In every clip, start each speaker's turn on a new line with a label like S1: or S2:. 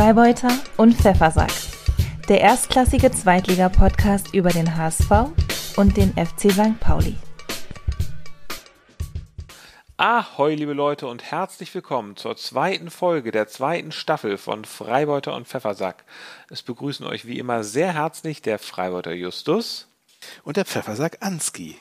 S1: Freibeuter und Pfeffersack. Der erstklassige Zweitliga-Podcast über den HSV und den FC St. Pauli.
S2: Ahoi, liebe Leute, und herzlich willkommen zur zweiten Folge der zweiten Staffel von Freibeuter und Pfeffersack. Es begrüßen euch wie immer sehr herzlich der Freibeuter Justus
S3: und der Pfeffersack Anski.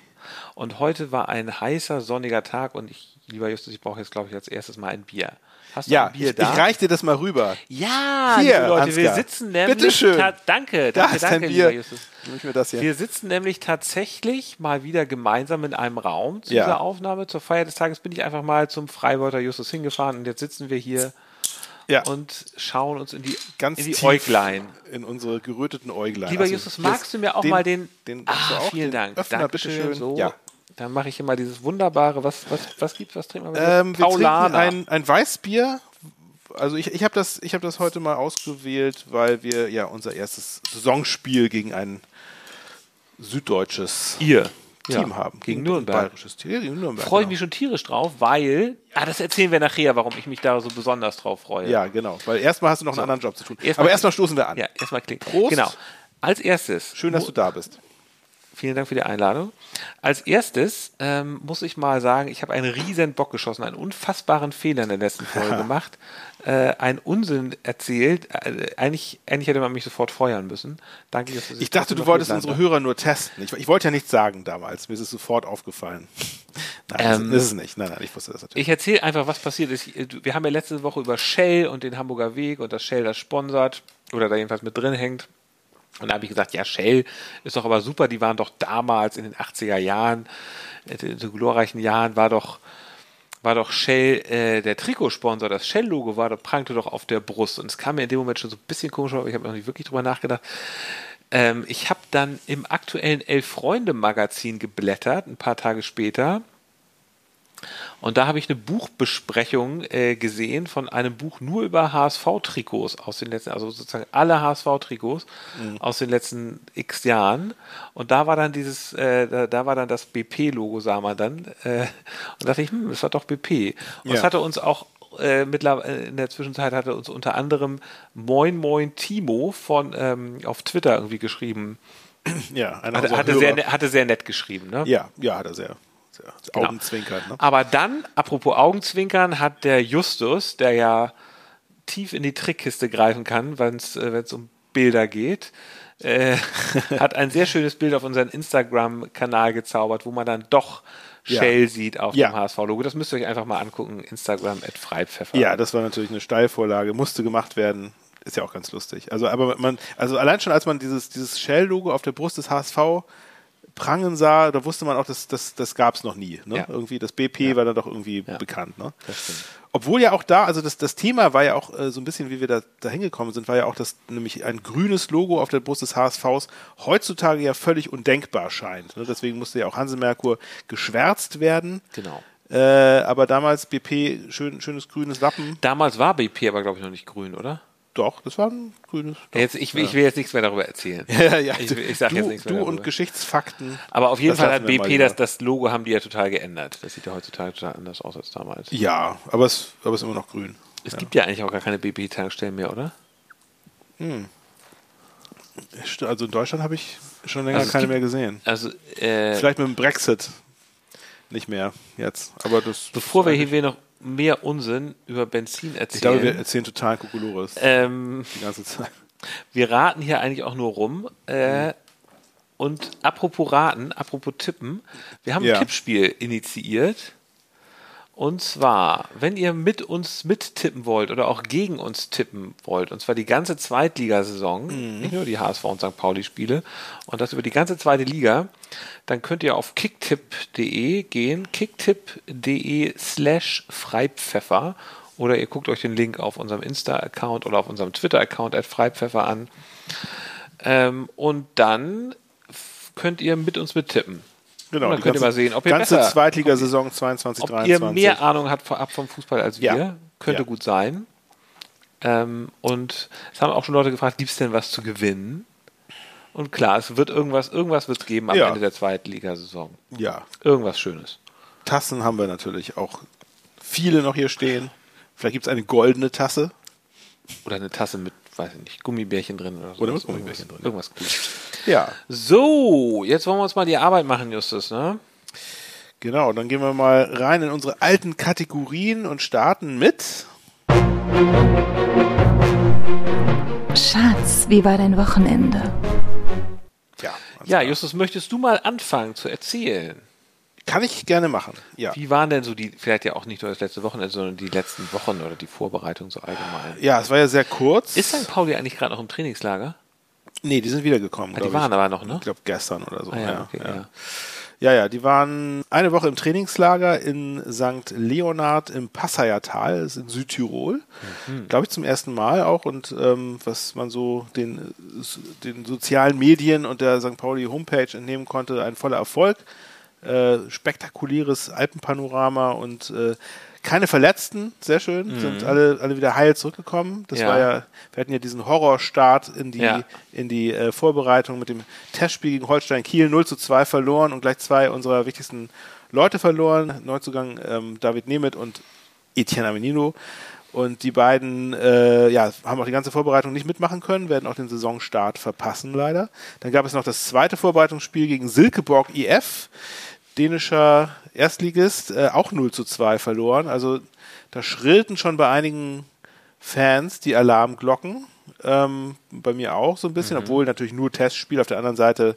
S2: Und heute war ein heißer, sonniger Tag und ich, lieber Justus, ich brauche jetzt, glaube ich, als erstes mal ein Bier.
S3: Hast du ja, ein Bier ich, da? ich reich dir das mal rüber.
S2: Ja, hier, Leute, Ansgar. wir sitzen nämlich.
S3: Bitteschön.
S2: Danke, danke,
S3: da ist
S2: danke,
S3: Bier. Justus. Mir das hier.
S2: Wir sitzen nämlich tatsächlich mal wieder gemeinsam in einem Raum zu ja. dieser Aufnahme. Zur Feier des Tages bin ich einfach mal zum Freibeuter Justus hingefahren und jetzt sitzen wir hier ja. und schauen uns in die,
S3: Ganz
S2: in die Äuglein.
S3: In unsere geröteten Äuglein.
S2: Lieber also Justus, magst du mir auch den, mal den.
S3: den
S2: ah, vielen Dank. Öffner, Dankeschön. So. Ja. Dann mache ich immer dieses wunderbare, was, was, was gibt's, was trinken
S3: wir? Ähm, wir trinken ein, ein Weißbier also ich, ich habe das, hab das heute mal ausgewählt, weil wir ja unser erstes Saisonspiel gegen ein süddeutsches
S2: Ihr.
S3: Team ja, haben.
S2: Gegen Nürnberg.
S3: Bayerisches Team, gegen
S2: Nürnberg. Freue ich genau. mich schon tierisch drauf, weil, ah, das erzählen wir nachher, warum ich mich da so besonders drauf freue.
S3: Ja, genau, weil erstmal hast du noch so. einen anderen Job zu tun. Erst Aber erstmal stoßen wir an.
S2: Ja, erstmal klingt.
S3: Prost.
S2: Genau. Als erstes.
S3: Schön, dass du da bist.
S2: Vielen Dank für die Einladung. Als erstes ähm, muss ich mal sagen, ich habe einen riesen Bock geschossen, einen unfassbaren Fehler in der letzten Folge gemacht, äh, einen Unsinn erzählt. Äh, eigentlich, eigentlich hätte man mich sofort feuern müssen. Danke, dass
S3: du Ich dachte, du wolltest unsere Hörer nur testen. Ich, ich, wollte ja nichts sagen damals. Mir ist es sofort aufgefallen. Nein, ähm, ist es nicht. Nein, nein, ich wusste das natürlich.
S2: Ich erzähle einfach, was passiert ist. Wir haben ja letzte Woche über Shell und den Hamburger Weg und dass Shell das sponsert oder da jedenfalls mit drin hängt und da habe ich gesagt, ja, Shell ist doch aber super, die waren doch damals in den 80er Jahren, in den glorreichen Jahren, war doch, war doch Shell äh, der Trikotsponsor, das Shell-Logo war, das prangte doch auf der Brust. Und es kam mir in dem Moment schon so ein bisschen komisch vor, aber ich habe noch nicht wirklich drüber nachgedacht. Ähm, ich habe dann im aktuellen Elf-Freunde-Magazin geblättert, ein paar Tage später, und da habe ich eine Buchbesprechung äh, gesehen von einem Buch nur über HSV-Trikots aus den letzten, also sozusagen alle HSV-Trikots mhm. aus den letzten x Jahren. Und da war dann dieses, äh, da, da, war dann das BP-Logo, sah man dann. Äh, und dachte ich, hm, das war doch BP. Und es hatte uns auch äh, mittlerweile in der Zwischenzeit hatte uns unter anderem Moin Moin Timo von ähm, auf Twitter irgendwie geschrieben.
S3: Ja,
S2: hatte, hatte sehr, ne, hatte sehr nett geschrieben, ne?
S3: Ja, ja, hat er sehr. Genau. Augenzwinkern. Ne?
S2: Aber dann, apropos Augenzwinkern, hat der Justus, der ja tief in die Trickkiste greifen kann, wenn es äh, um Bilder geht, äh, hat ein sehr schönes Bild auf unseren Instagram-Kanal gezaubert, wo man dann doch Shell ja. sieht auf ja. dem HSV-Logo. Das müsst ihr euch einfach mal angucken. Instagram at Freipfeffer.
S3: Ja, das war natürlich eine Steilvorlage, musste gemacht werden. Ist ja auch ganz lustig. Also, aber man, also allein schon, als man dieses, dieses Shell-Logo auf der Brust des HSV prangen sah, da wusste man auch, dass das, das gab es noch nie. Ne? Ja. Irgendwie das BP ja. war dann doch irgendwie ja. bekannt. Ne? Obwohl ja auch da, also das, das Thema war ja auch äh, so ein bisschen, wie wir da, da hingekommen sind, war ja auch, dass nämlich ein grünes Logo auf der Brust des HSVs heutzutage ja völlig undenkbar scheint. Ne? Deswegen musste ja auch Hanse Merkur geschwärzt werden.
S2: Genau.
S3: Äh, aber damals BP, schön, schönes grünes Wappen.
S2: Damals war BP aber, glaube ich, noch nicht grün, oder?
S3: Doch, das war ein grünes.
S2: Jetzt, ich, ja. ich will jetzt nichts mehr darüber erzählen.
S3: ja, ja,
S2: ich, ich sag
S3: du,
S2: jetzt nichts
S3: mehr Du darüber. und Geschichtsfakten.
S2: Aber auf jeden Fall hat BP das, das Logo haben die ja total geändert. Das sieht ja heutzutage total anders aus als damals.
S3: Ja, aber es, aber es ist immer noch grün.
S2: Es ja. gibt ja eigentlich auch gar keine BP-Tankstellen mehr, oder?
S3: Hm. Also in Deutschland habe ich schon länger also keine gibt, mehr gesehen.
S2: Also äh,
S3: vielleicht mit dem Brexit nicht mehr jetzt. Aber das.
S2: Bevor wir hier noch mehr Unsinn über Benzin erzählen. Ich
S3: glaube, wir erzählen total Kokolores.
S2: Ähm, die ganze Zeit. Wir raten hier eigentlich auch nur rum. Äh, mhm. Und apropos raten, apropos tippen, wir haben ein ja. Tippspiel initiiert. Und zwar, wenn ihr mit uns mittippen wollt oder auch gegen uns tippen wollt, und zwar die ganze Zweitligasaison, mhm. nicht nur die HSV und St. Pauli-Spiele, und das über die ganze zweite Liga, dann könnt ihr auf kicktipp.de gehen, kicktipp.de slash Freipfeffer, oder ihr guckt euch den Link auf unserem Insta-Account oder auf unserem Twitter-Account at Freipfeffer an. Ähm, und dann könnt ihr mit uns mittippen.
S3: Genau,
S2: dann könnt ihr mal sehen, ob ihr
S3: ganze
S2: besser,
S3: Zweitligasaison 22,
S2: ob ihr mehr Ahnung habt vorab vom Fußball als wir, ja. könnte ja. gut sein. Ähm, und es haben auch schon Leute gefragt, gibt es denn was zu gewinnen? Und klar, es wird irgendwas, irgendwas wird es geben am ja. Ende der Zweitligasaison.
S3: Ja.
S2: Irgendwas Schönes.
S3: Tassen haben wir natürlich auch viele noch hier stehen. Vielleicht gibt es eine goldene Tasse.
S2: Oder eine Tasse mit, weiß ich nicht, Gummibärchen drin oder so.
S3: Oder mit Gummibärchen drin.
S2: Irgendwas Cooles.
S3: Ja,
S2: So, jetzt wollen wir uns mal die Arbeit machen, Justus, ne?
S3: genau. Dann gehen wir mal rein in unsere alten Kategorien und starten mit.
S1: Schatz, wie war dein Wochenende?
S3: Ja,
S2: Ja, Justus, möchtest du mal anfangen zu erzählen?
S3: Kann ich gerne machen. Ja.
S2: Wie waren denn so die, vielleicht ja auch nicht nur das letzte Wochenende, sondern die letzten Wochen oder die Vorbereitung so allgemein?
S3: Ja, es war ja sehr kurz.
S2: Ist St. Pauli eigentlich gerade noch im Trainingslager?
S3: nee, die sind wiedergekommen.
S2: Ah, die waren
S3: ich.
S2: aber noch, ne?
S3: Ich glaube gestern oder so.
S2: Ah, ja,
S3: ja,
S2: okay,
S3: ja.
S2: ja.
S3: Ja, ja, die waren eine Woche im Trainingslager in St. Leonhard im Passaiertal, das ist in Südtirol.
S2: Mhm.
S3: Glaube ich zum ersten Mal auch und ähm, was man so den, den sozialen Medien und der St. Pauli Homepage entnehmen konnte, ein voller Erfolg. Äh, spektakuläres Alpenpanorama und äh, keine Verletzten, sehr schön, sind alle, alle wieder heil zurückgekommen. Das
S2: Mhm. Ja.
S3: war ja, wir hatten ja diesen Horrorstart in die,
S2: Ja.
S3: in die äh, Vorbereitung mit dem Testspiel gegen Holstein Kiel 0 zu 2 verloren und gleich zwei unserer wichtigsten Leute verloren. Neuzugang ähm, David Nemeth und Etienne Amenino. Und die beiden äh, ja, haben auch die ganze Vorbereitung nicht mitmachen können, werden auch den Saisonstart verpassen leider. Dann gab es noch das zweite Vorbereitungsspiel gegen Silkeborg IF, dänischer Erstligist, äh, auch 0 zu 2 verloren. Also da schrillten schon bei einigen Fans die Alarmglocken. Ähm, bei mir auch so ein bisschen, obwohl natürlich nur Testspiel. Auf der anderen Seite,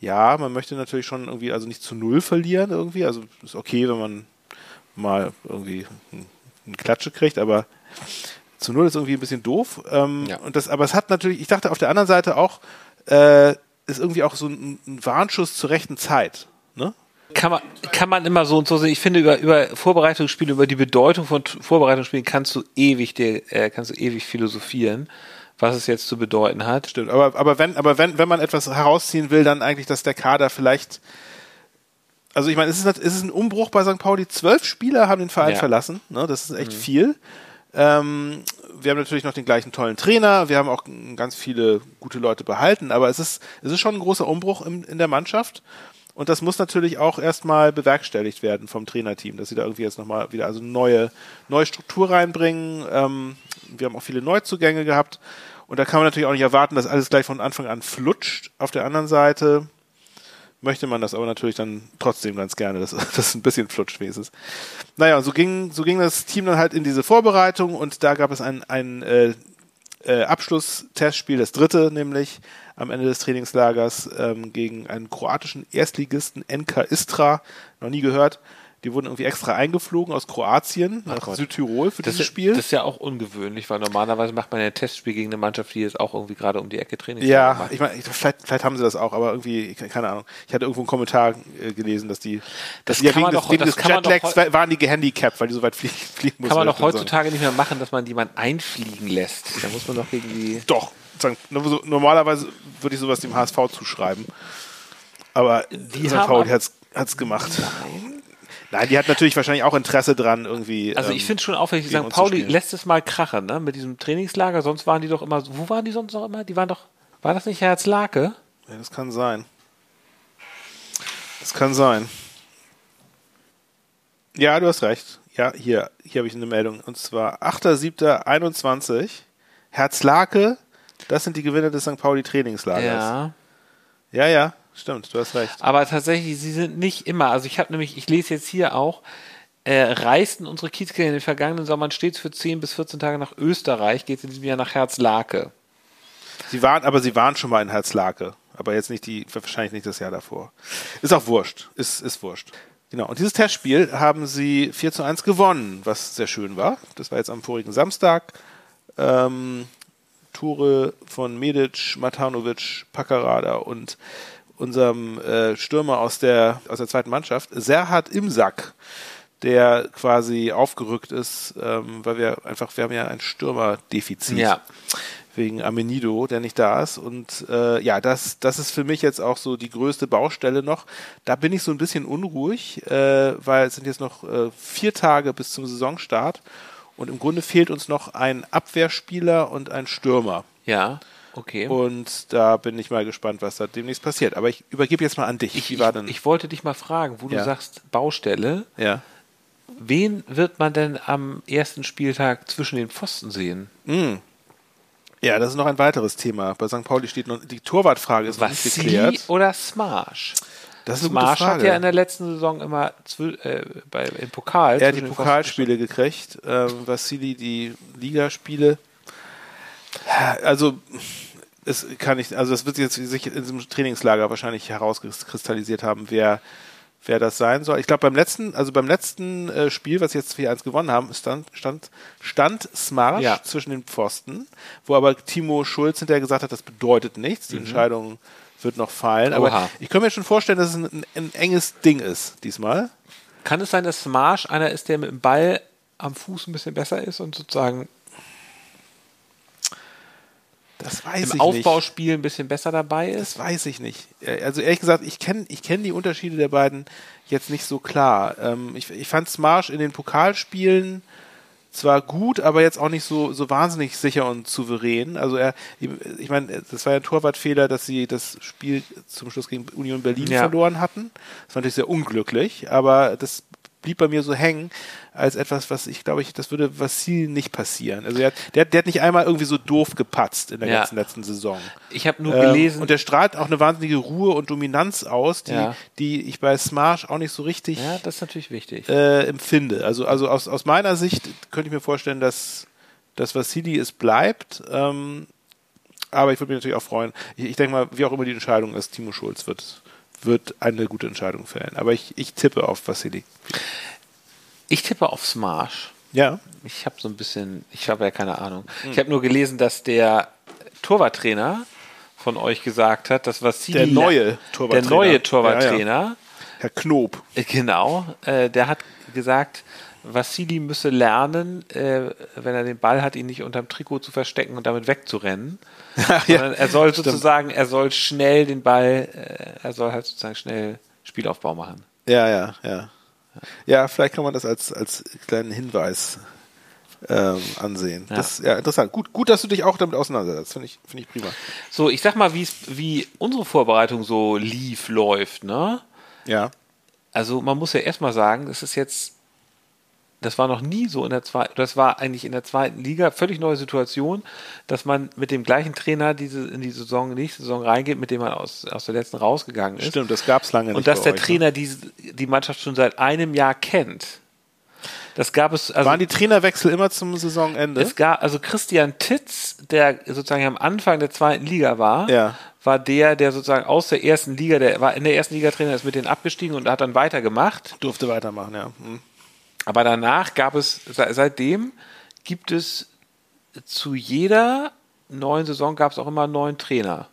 S3: ja, man möchte natürlich schon irgendwie, also nicht zu null verlieren irgendwie. Also ist okay, wenn man mal irgendwie ein- eine Klatsche kriegt, aber zu null ist irgendwie ein bisschen doof. Ähm,
S2: Ja.
S3: und das, aber es hat natürlich, ich dachte auf der anderen Seite auch, äh, ist irgendwie auch so ein, ein Warnschuss zur rechten Zeit. Ne?
S2: Kann man, kann man immer so und so sehen. Ich finde, über, über Vorbereitungsspiele, über die Bedeutung von Vorbereitungsspielen kannst du ewig, dir, äh, kannst du ewig philosophieren, was es jetzt zu bedeuten hat.
S3: Stimmt, aber, aber wenn, aber wenn, wenn man etwas herausziehen will, dann eigentlich, dass der Kader vielleicht. Also ich meine, es ist, es ist ein Umbruch bei St. Pauli. Zwölf Spieler haben den Verein
S2: Ja.
S3: verlassen. Ne? Das ist echt viel. Ähm, wir haben natürlich noch den gleichen tollen Trainer. Wir haben auch ganz viele gute Leute behalten. Aber es ist, es ist schon ein großer Umbruch im, in der Mannschaft. Und das muss natürlich auch erstmal bewerkstelligt werden vom Trainerteam, dass sie da irgendwie jetzt nochmal wieder also neue, neue Struktur reinbringen. Ähm, wir haben auch viele Neuzugänge gehabt. Und da kann man natürlich auch nicht erwarten, dass alles gleich von Anfang an flutscht. Auf der anderen Seite möchte man das aber natürlich dann trotzdem ganz gerne, dass das ein bisschen flutscht wenigstens. Naja, so ging, so ging das Team dann halt in diese Vorbereitung und da gab es ein, ein äh, äh, Abschlusstestspiel, das dritte nämlich am Ende des Trainingslagers ähm, gegen einen kroatischen Erstligisten NK Istra, noch nie gehört. Die wurden irgendwie extra eingeflogen aus Kroatien nach
S2: Gott.
S3: Südtirol für
S2: Das,
S3: dieses
S2: ist-
S3: Spiel.
S2: das ist ja auch ungewöhnlich, weil normalerweise macht man ja ein Testspiel gegen eine Mannschaft, die jetzt auch irgendwie gerade um die Ecke Training
S3: Ja,
S2: macht.
S3: ich meine, ich- vielleicht, vielleicht haben sie das auch, aber irgendwie, keine Ahnung. Ich hatte irgendwo einen Kommentar äh, gelesen, dass die, dass
S2: Das
S3: die ja wegen
S2: man
S3: des,
S2: doch-
S3: wegen des
S2: doch
S3: Jetlags waren die gehandicapt, weil die so weit fliegen, fliegen mussten.
S2: Kann man doch
S3: und so.
S2: heutzutage nicht mehr machen, dass man jemanden einfliegen lässt. Da muss man doch gegen die.
S3: Doch. Normalerweise würde ich sowas dem HSV zuschreiben. Aber die
S2: ab-
S3: hat es gemacht. Nein, die hat natürlich wahrscheinlich auch Interesse dran, irgendwie.
S2: Also
S3: ähm,
S2: ich finde schon
S3: gegen
S2: St. Pauli lässt es mal krachen, ne? Mit diesem Trainingslager. Sonst waren die doch immer. Wo waren die sonst noch immer? Die waren doch. War das nicht Herzlake?
S3: Ja, das kann sein. Das kann sein. Ja, du hast recht. Ja, hier, hier habe ich eine Meldung. Und zwar 8.7.21. Herzlake, das sind die Gewinner des St. Pauli Trainingslagers.
S2: Ja.
S3: ja, ja, stimmt, du hast recht.
S2: Aber tatsächlich, sie sind nicht immer. Also ich habe nämlich, ich lese jetzt hier auch, äh, reisten unsere Kiezkinder in den vergangenen Sommern stets für 10 bis 14 Tage nach Österreich, geht in diesem Jahr nach Herzlake.
S3: Sie waren, aber sie waren schon mal in Herzlake. Aber jetzt nicht die, wahrscheinlich nicht das Jahr davor. Ist auch wurscht. Ist, ist wurscht. Genau. Und dieses Testspiel haben sie 4 zu 1 gewonnen, was sehr schön war. Das war jetzt am vorigen Samstag. Ähm, Tore von Medic, Matanovic, Paccarada und unserem äh, Stürmer aus der, aus der zweiten Mannschaft, Serhat Imsak, der quasi aufgerückt ist, ähm, weil wir einfach, wir haben ja ein Stürmerdefizit
S2: Ja.
S3: wegen Amenido, der nicht da ist. Und äh, ja, das, das ist für mich jetzt auch so die größte Baustelle noch. Da bin ich so ein bisschen unruhig, äh, weil es sind jetzt noch äh, vier Tage bis zum Saisonstart. Und im Grunde fehlt uns noch ein Abwehrspieler und ein Stürmer.
S2: Ja, okay.
S3: Und da bin ich mal gespannt, was da demnächst passiert. Aber ich übergebe jetzt mal an dich.
S2: ich,
S3: Wie war denn?
S2: ich, ich wollte dich mal fragen, wo du
S3: Ja.
S2: sagst Baustelle.
S3: ja.
S2: Wen wird man denn am ersten Spieltag zwischen den Pfosten sehen?
S3: Ja, das ist noch ein weiteres Thema. Bei St. Pauli steht noch die Torwartfrage ist noch nicht geklärt.
S2: oder Smash?
S3: Das ist eine
S2: Smash hat ja in der letzten Saison immer äh, bei, im Pokal.
S3: Er hat die Pokalspiele gekriegt, ähm, Vassili die Ligaspiele. Also es kann nicht, also das wird jetzt sich in diesem Trainingslager wahrscheinlich herauskristallisiert haben, wer wer das sein soll. Ich glaube beim letzten, also beim letzten äh, Spiel, was wir jetzt 4-1 gewonnen haben, stand stand stand Smarsch
S2: Ja.
S3: zwischen den Pfosten, wo aber Timo Schulz hinterher gesagt hat, das bedeutet nichts, die Entscheidung wird noch fallen. Aber
S2: Mhm. Oha.
S3: ich kann mir schon vorstellen, dass es ein, ein, ein enges Ding ist diesmal.
S2: Kann es sein, dass Smash einer ist, der mit dem Ball am Fuß ein bisschen besser ist und sozusagen
S3: Das weiß
S2: im
S3: ich nicht.
S2: Aufbauspiel ein bisschen besser dabei ist?
S3: Das weiß ich nicht. Äh, Also ehrlich gesagt, ich kenne ich kenn die Unterschiede der beiden jetzt nicht so klar. Ähm, ich, ich fand Smarsh in den Pokalspielen zwar gut, aber jetzt auch nicht so, so wahnsinnig sicher und souverän. Also er, ich meine, das war ja ein Torwartfehler, dass sie das Spiel zum Schluss gegen Union Berlin
S2: Ja.
S3: verloren hatten. Das war natürlich sehr unglücklich, aber das blieb bei mir so hängen als etwas, was ich glaube ich, das würde Vassil nicht passieren. Also hat, der, hat- der hat nicht einmal irgendwie so doof gepatzt in der
S2: Ja.
S3: ganzen letzten Saison.
S2: Ich habe nur
S3: Ähm,
S2: gelesen,
S3: und der strahlt auch eine wahnsinnige Ruhe und Dominanz aus, die,
S2: Ja.
S3: die ich bei Smash auch nicht so richtig
S2: ja, das ist natürlich wichtig.
S3: äh, empfinde. Also, also aus, aus meiner Sicht könnte ich mir vorstellen, dass, dass Vassili es bleibt. Ähm, aber ich würde mich natürlich auch freuen. Ich, ich denke mal, wie auch immer die Entscheidung ist, Timo Schulz wird, wird eine gute Entscheidung fällen. Aber ich, ich tippe auf Vassili.
S2: Ich tippe auf Smash.
S3: Ja.
S2: Ich habe so ein bisschen, ich habe ja keine Ahnung.
S3: Hm.
S2: Ich habe nur gelesen, dass der Torwarttrainer von euch gesagt hat, dass Vassili
S3: Der neue
S2: der
S3: Torwarttrainer.
S2: neue Torwarttrainer,
S3: Herr Knob.
S2: genau, äh, der hat gesagt, Vassili müsse lernen, äh, wenn er den Ball hat, ihn nicht unterm Trikot zu verstecken und damit wegzurennen. Sondern er soll sozusagen, er soll schnell den Ball, äh, er soll halt sozusagen schnell Spielaufbau machen.
S3: Ja, ja, ja. Ja, vielleicht kann man das als, als kleinen Hinweis ähm, ansehen.
S2: Ja.
S3: Das ja interessant. Gut, gut, dass du dich auch damit auseinandersetzt. Finde ich, finde ich prima.
S2: So, ich sag mal, wie unsere Vorbereitung so lief, läuft, ne?
S3: Ja.
S2: Also man muss ja erstmal sagen, das ist jetzt, das war noch nie so in der zweiten, das war eigentlich in der zweiten Liga, völlig neue Situation, dass man mit dem gleichen Trainer diese, in die Saison, nächste Saison reingeht, mit dem man aus, aus der letzten rausgegangen ist.
S3: Stimmt, das gab es lange nicht.
S2: Und dass der
S3: euch, ne?
S2: Trainer diese, die Mannschaft schon seit einem Jahr kennt. Das gab es, also
S3: Waren die Trainerwechsel immer zum Saisonende?
S2: es gab, also Christian Titz, der sozusagen am Anfang der zweiten Liga war,
S3: Ja.
S2: war der, der sozusagen aus der ersten Liga, der war in der ersten Liga Trainer, ist mit denen abgestiegen und hat dann weitergemacht.
S3: Durfte weitermachen, ja. Hm.
S2: Aber danach gab es, se- seitdem gibt es zu jeder neuen Saison gab es auch immer einen neuen Trainer.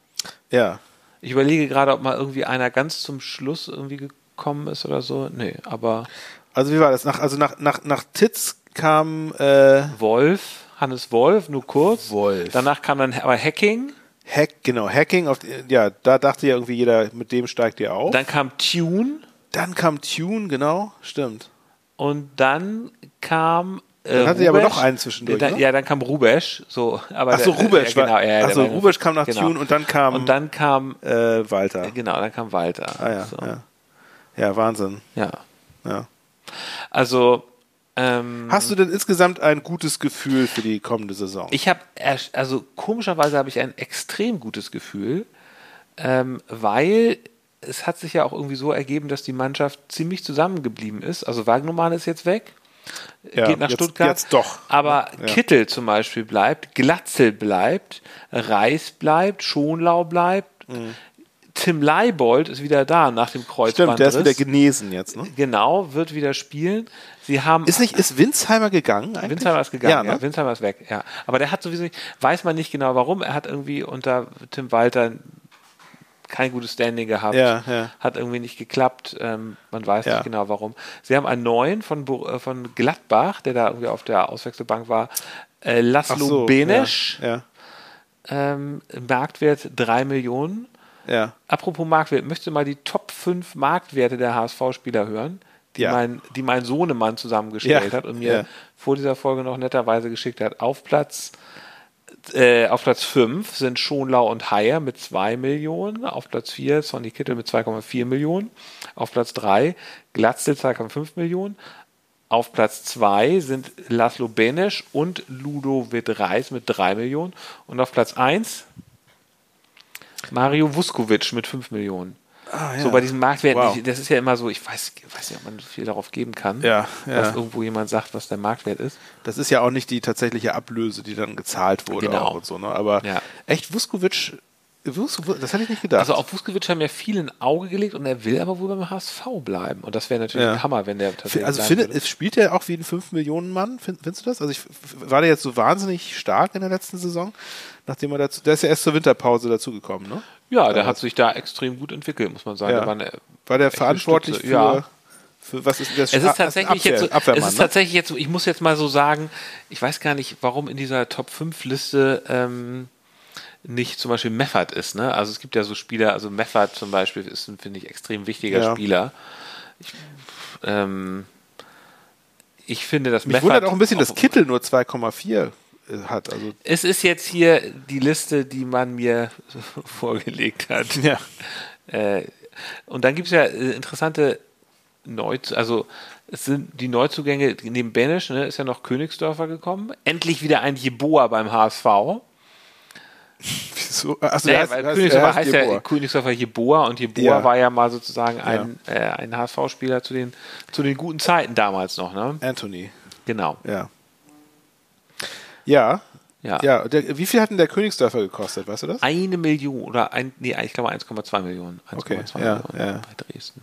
S3: Ja.
S2: Ich überlege gerade, ob mal irgendwie einer ganz zum Schluss irgendwie gekommen ist oder so. Nee, aber
S3: Also wie war das? Nach, also nach, nach, nach Titz kam äh,
S2: Wolf, Hannes Wolf, nur kurz.
S3: Wolf.
S2: Danach kam dann aber Hacking.
S3: Hack, genau, Hacking. Auf, ja, da dachte ja irgendwie jeder, mit dem steigt ihr auf.
S2: Dann kam Tune
S3: Dann kam Tune, genau, stimmt.
S2: Und dann kam. Äh,
S3: Dann hatte er aber
S2: Rubesch.
S3: noch einen zwischendurch,
S2: Dann,
S3: ne?
S2: Ja, dann kam Rubesch. So, aber
S3: Ach so,
S2: der-
S3: Rubesch
S2: ja, genau,
S3: war-
S2: ja, der
S3: ach so,
S2: war-
S3: Rubesch kam nach Tune und dann kam-
S2: Und dann kam.
S3: Äh, Walter.
S2: Genau, dann kam Walter.
S3: Ah ja,
S2: so.
S3: ja. Ja, Wahnsinn.
S2: ja.
S3: Ja.
S2: Also. Ähm,
S3: Hast du denn insgesamt ein gutes Gefühl für die kommende Saison?
S2: Ich habe, also komischerweise habe ich ein extrem gutes Gefühl, ähm, weil es hat sich ja auch irgendwie so ergeben, dass die Mannschaft ziemlich zusammengeblieben ist. Also Wagnumann ist jetzt weg,
S3: Ja,
S2: geht nach
S3: jetzt-
S2: Stuttgart.
S3: jetzt doch.
S2: Aber
S3: Ja.
S2: Kittel zum Beispiel bleibt, Glatzel bleibt, Reis bleibt, Schonlau bleibt. Tim Leibold ist wieder da nach dem
S3: Mhm. Stimmt, der ist wieder genesen jetzt, ne?
S2: genau, wird wieder spielen. Sie haben
S3: Ist nicht, ist Winsheimer gegangen eigentlich?
S2: Winsheimer ist gegangen, ja,
S3: Ja, ne?
S2: Winsheimer ist weg, ja. Aber der hat sowieso nicht, weiß man nicht genau warum. Er hat irgendwie unter Tim Walter kein gutes Standing gehabt.
S3: Ja, ja.
S2: Hat irgendwie nicht geklappt. Ähm, man weiß
S3: Ja.
S2: nicht genau warum. Sie haben einen neuen von, äh, von Gladbach, der da irgendwie auf der Auswechselbank war. Äh, Laszlo
S3: so,
S2: Benesch, ähm, Marktwert 3 Millionen. Apropos Marktwert, möchtest du mal die Top 5 Marktwerte der HSV-Spieler hören, die, mein, die mein Sohnemann zusammengestellt hat und mir vor dieser Folge noch netterweise geschickt hat. Auf Platz äh, auf Platz 5 sind Schonlau und Haier mit 2 Millionen. Auf Platz 4 Sonny Kittel mit 2,4 Millionen. Auf Platz 3 Glatzel 2,5 Millionen. Auf Platz 2 sind Laszlo Benesch und Ludovic Reis mit 3 Millionen. Und auf Platz 1 Mario Vuskovic mit 5 Millionen.
S3: Ah, ja.
S2: So bei diesen Marktwerten,
S3: Wow.
S2: ich, das ist ja immer so, ich weiß, weiß nicht, ob man viel darauf geben kann,
S3: Ja, ja.
S2: dass irgendwo jemand sagt, was der Marktwert ist.
S3: Das ist ja auch nicht die tatsächliche Ablöse, die dann gezahlt wurde
S2: Genau.
S3: und so, ne? Aber echt, Vuskovic, das hätte ich nicht gedacht.
S2: Also auf Vuskovic haben ja viele ein Auge gelegt und er will aber wohl beim HSV bleiben. Und das wäre natürlich
S3: Ja.
S2: ein Hammer, wenn der tatsächlich
S3: also findet, es spielt er auch wie ein 5-Millionen-Mann, find, findest du das? Also ich, war der jetzt so wahnsinnig stark in der letzten Saison? Nachdem er dazu, der ist ja erst zur Winterpause dazugekommen, ne?
S2: Ja, der hat sich da extrem gut entwickelt, muss man sagen.
S3: Ja.
S2: Der war eine,
S3: War der verantwortlich
S2: Stütze,
S3: für,
S2: ja.
S3: für was ist das?
S2: es ist tatsächlich jetzt so, es ist
S3: ne?
S2: tatsächlich jetzt so, ich muss jetzt mal so sagen, ich weiß gar nicht, warum in dieser Top 5 Liste ähm, nicht zum Beispiel Meffert ist, ne? Also es gibt ja so Spieler, also Meffert zum Beispiel ist ein, finde ich, extrem wichtiger
S3: Ja.
S2: Spieler. Ich, ähm, ich finde, dass
S3: Mich
S2: Meffert
S3: wundert auch ein bisschen, dass Kittel nur 2,4 äh, hat. Also
S2: Es ist jetzt hier die Liste, die man mir vorgelegt hat.
S3: ja.
S2: Äh, und dann gibt es ja äh, interessante Neu also es sind die Neuzugänge, neben Benisch ne, ist ja noch Königsdörfer gekommen. Endlich wieder ein Jeboa beim HSV.
S3: Wieso? Achso,
S2: Naja,
S3: heißt,
S2: Königsdörfer
S3: heißt
S2: heißt ja
S3: Jeboa.
S2: Königsdörfer Jeboa und Jeboa
S3: Ja.
S2: war ja mal sozusagen ein, äh, ein HSV-Spieler zu den, zu den guten Zeiten damals noch. Ne?
S3: Anthony,
S2: Genau.
S3: ja. Ja.
S2: Ja.
S3: Ja, der, wie viel hat denn der Königsdörfer gekostet, weißt du das?
S2: Eine Million oder ein, nee, ich glaube 1,2 Millionen. 1,2
S3: Okay, ja,
S2: Millionen
S3: ja.
S2: bei Dresden.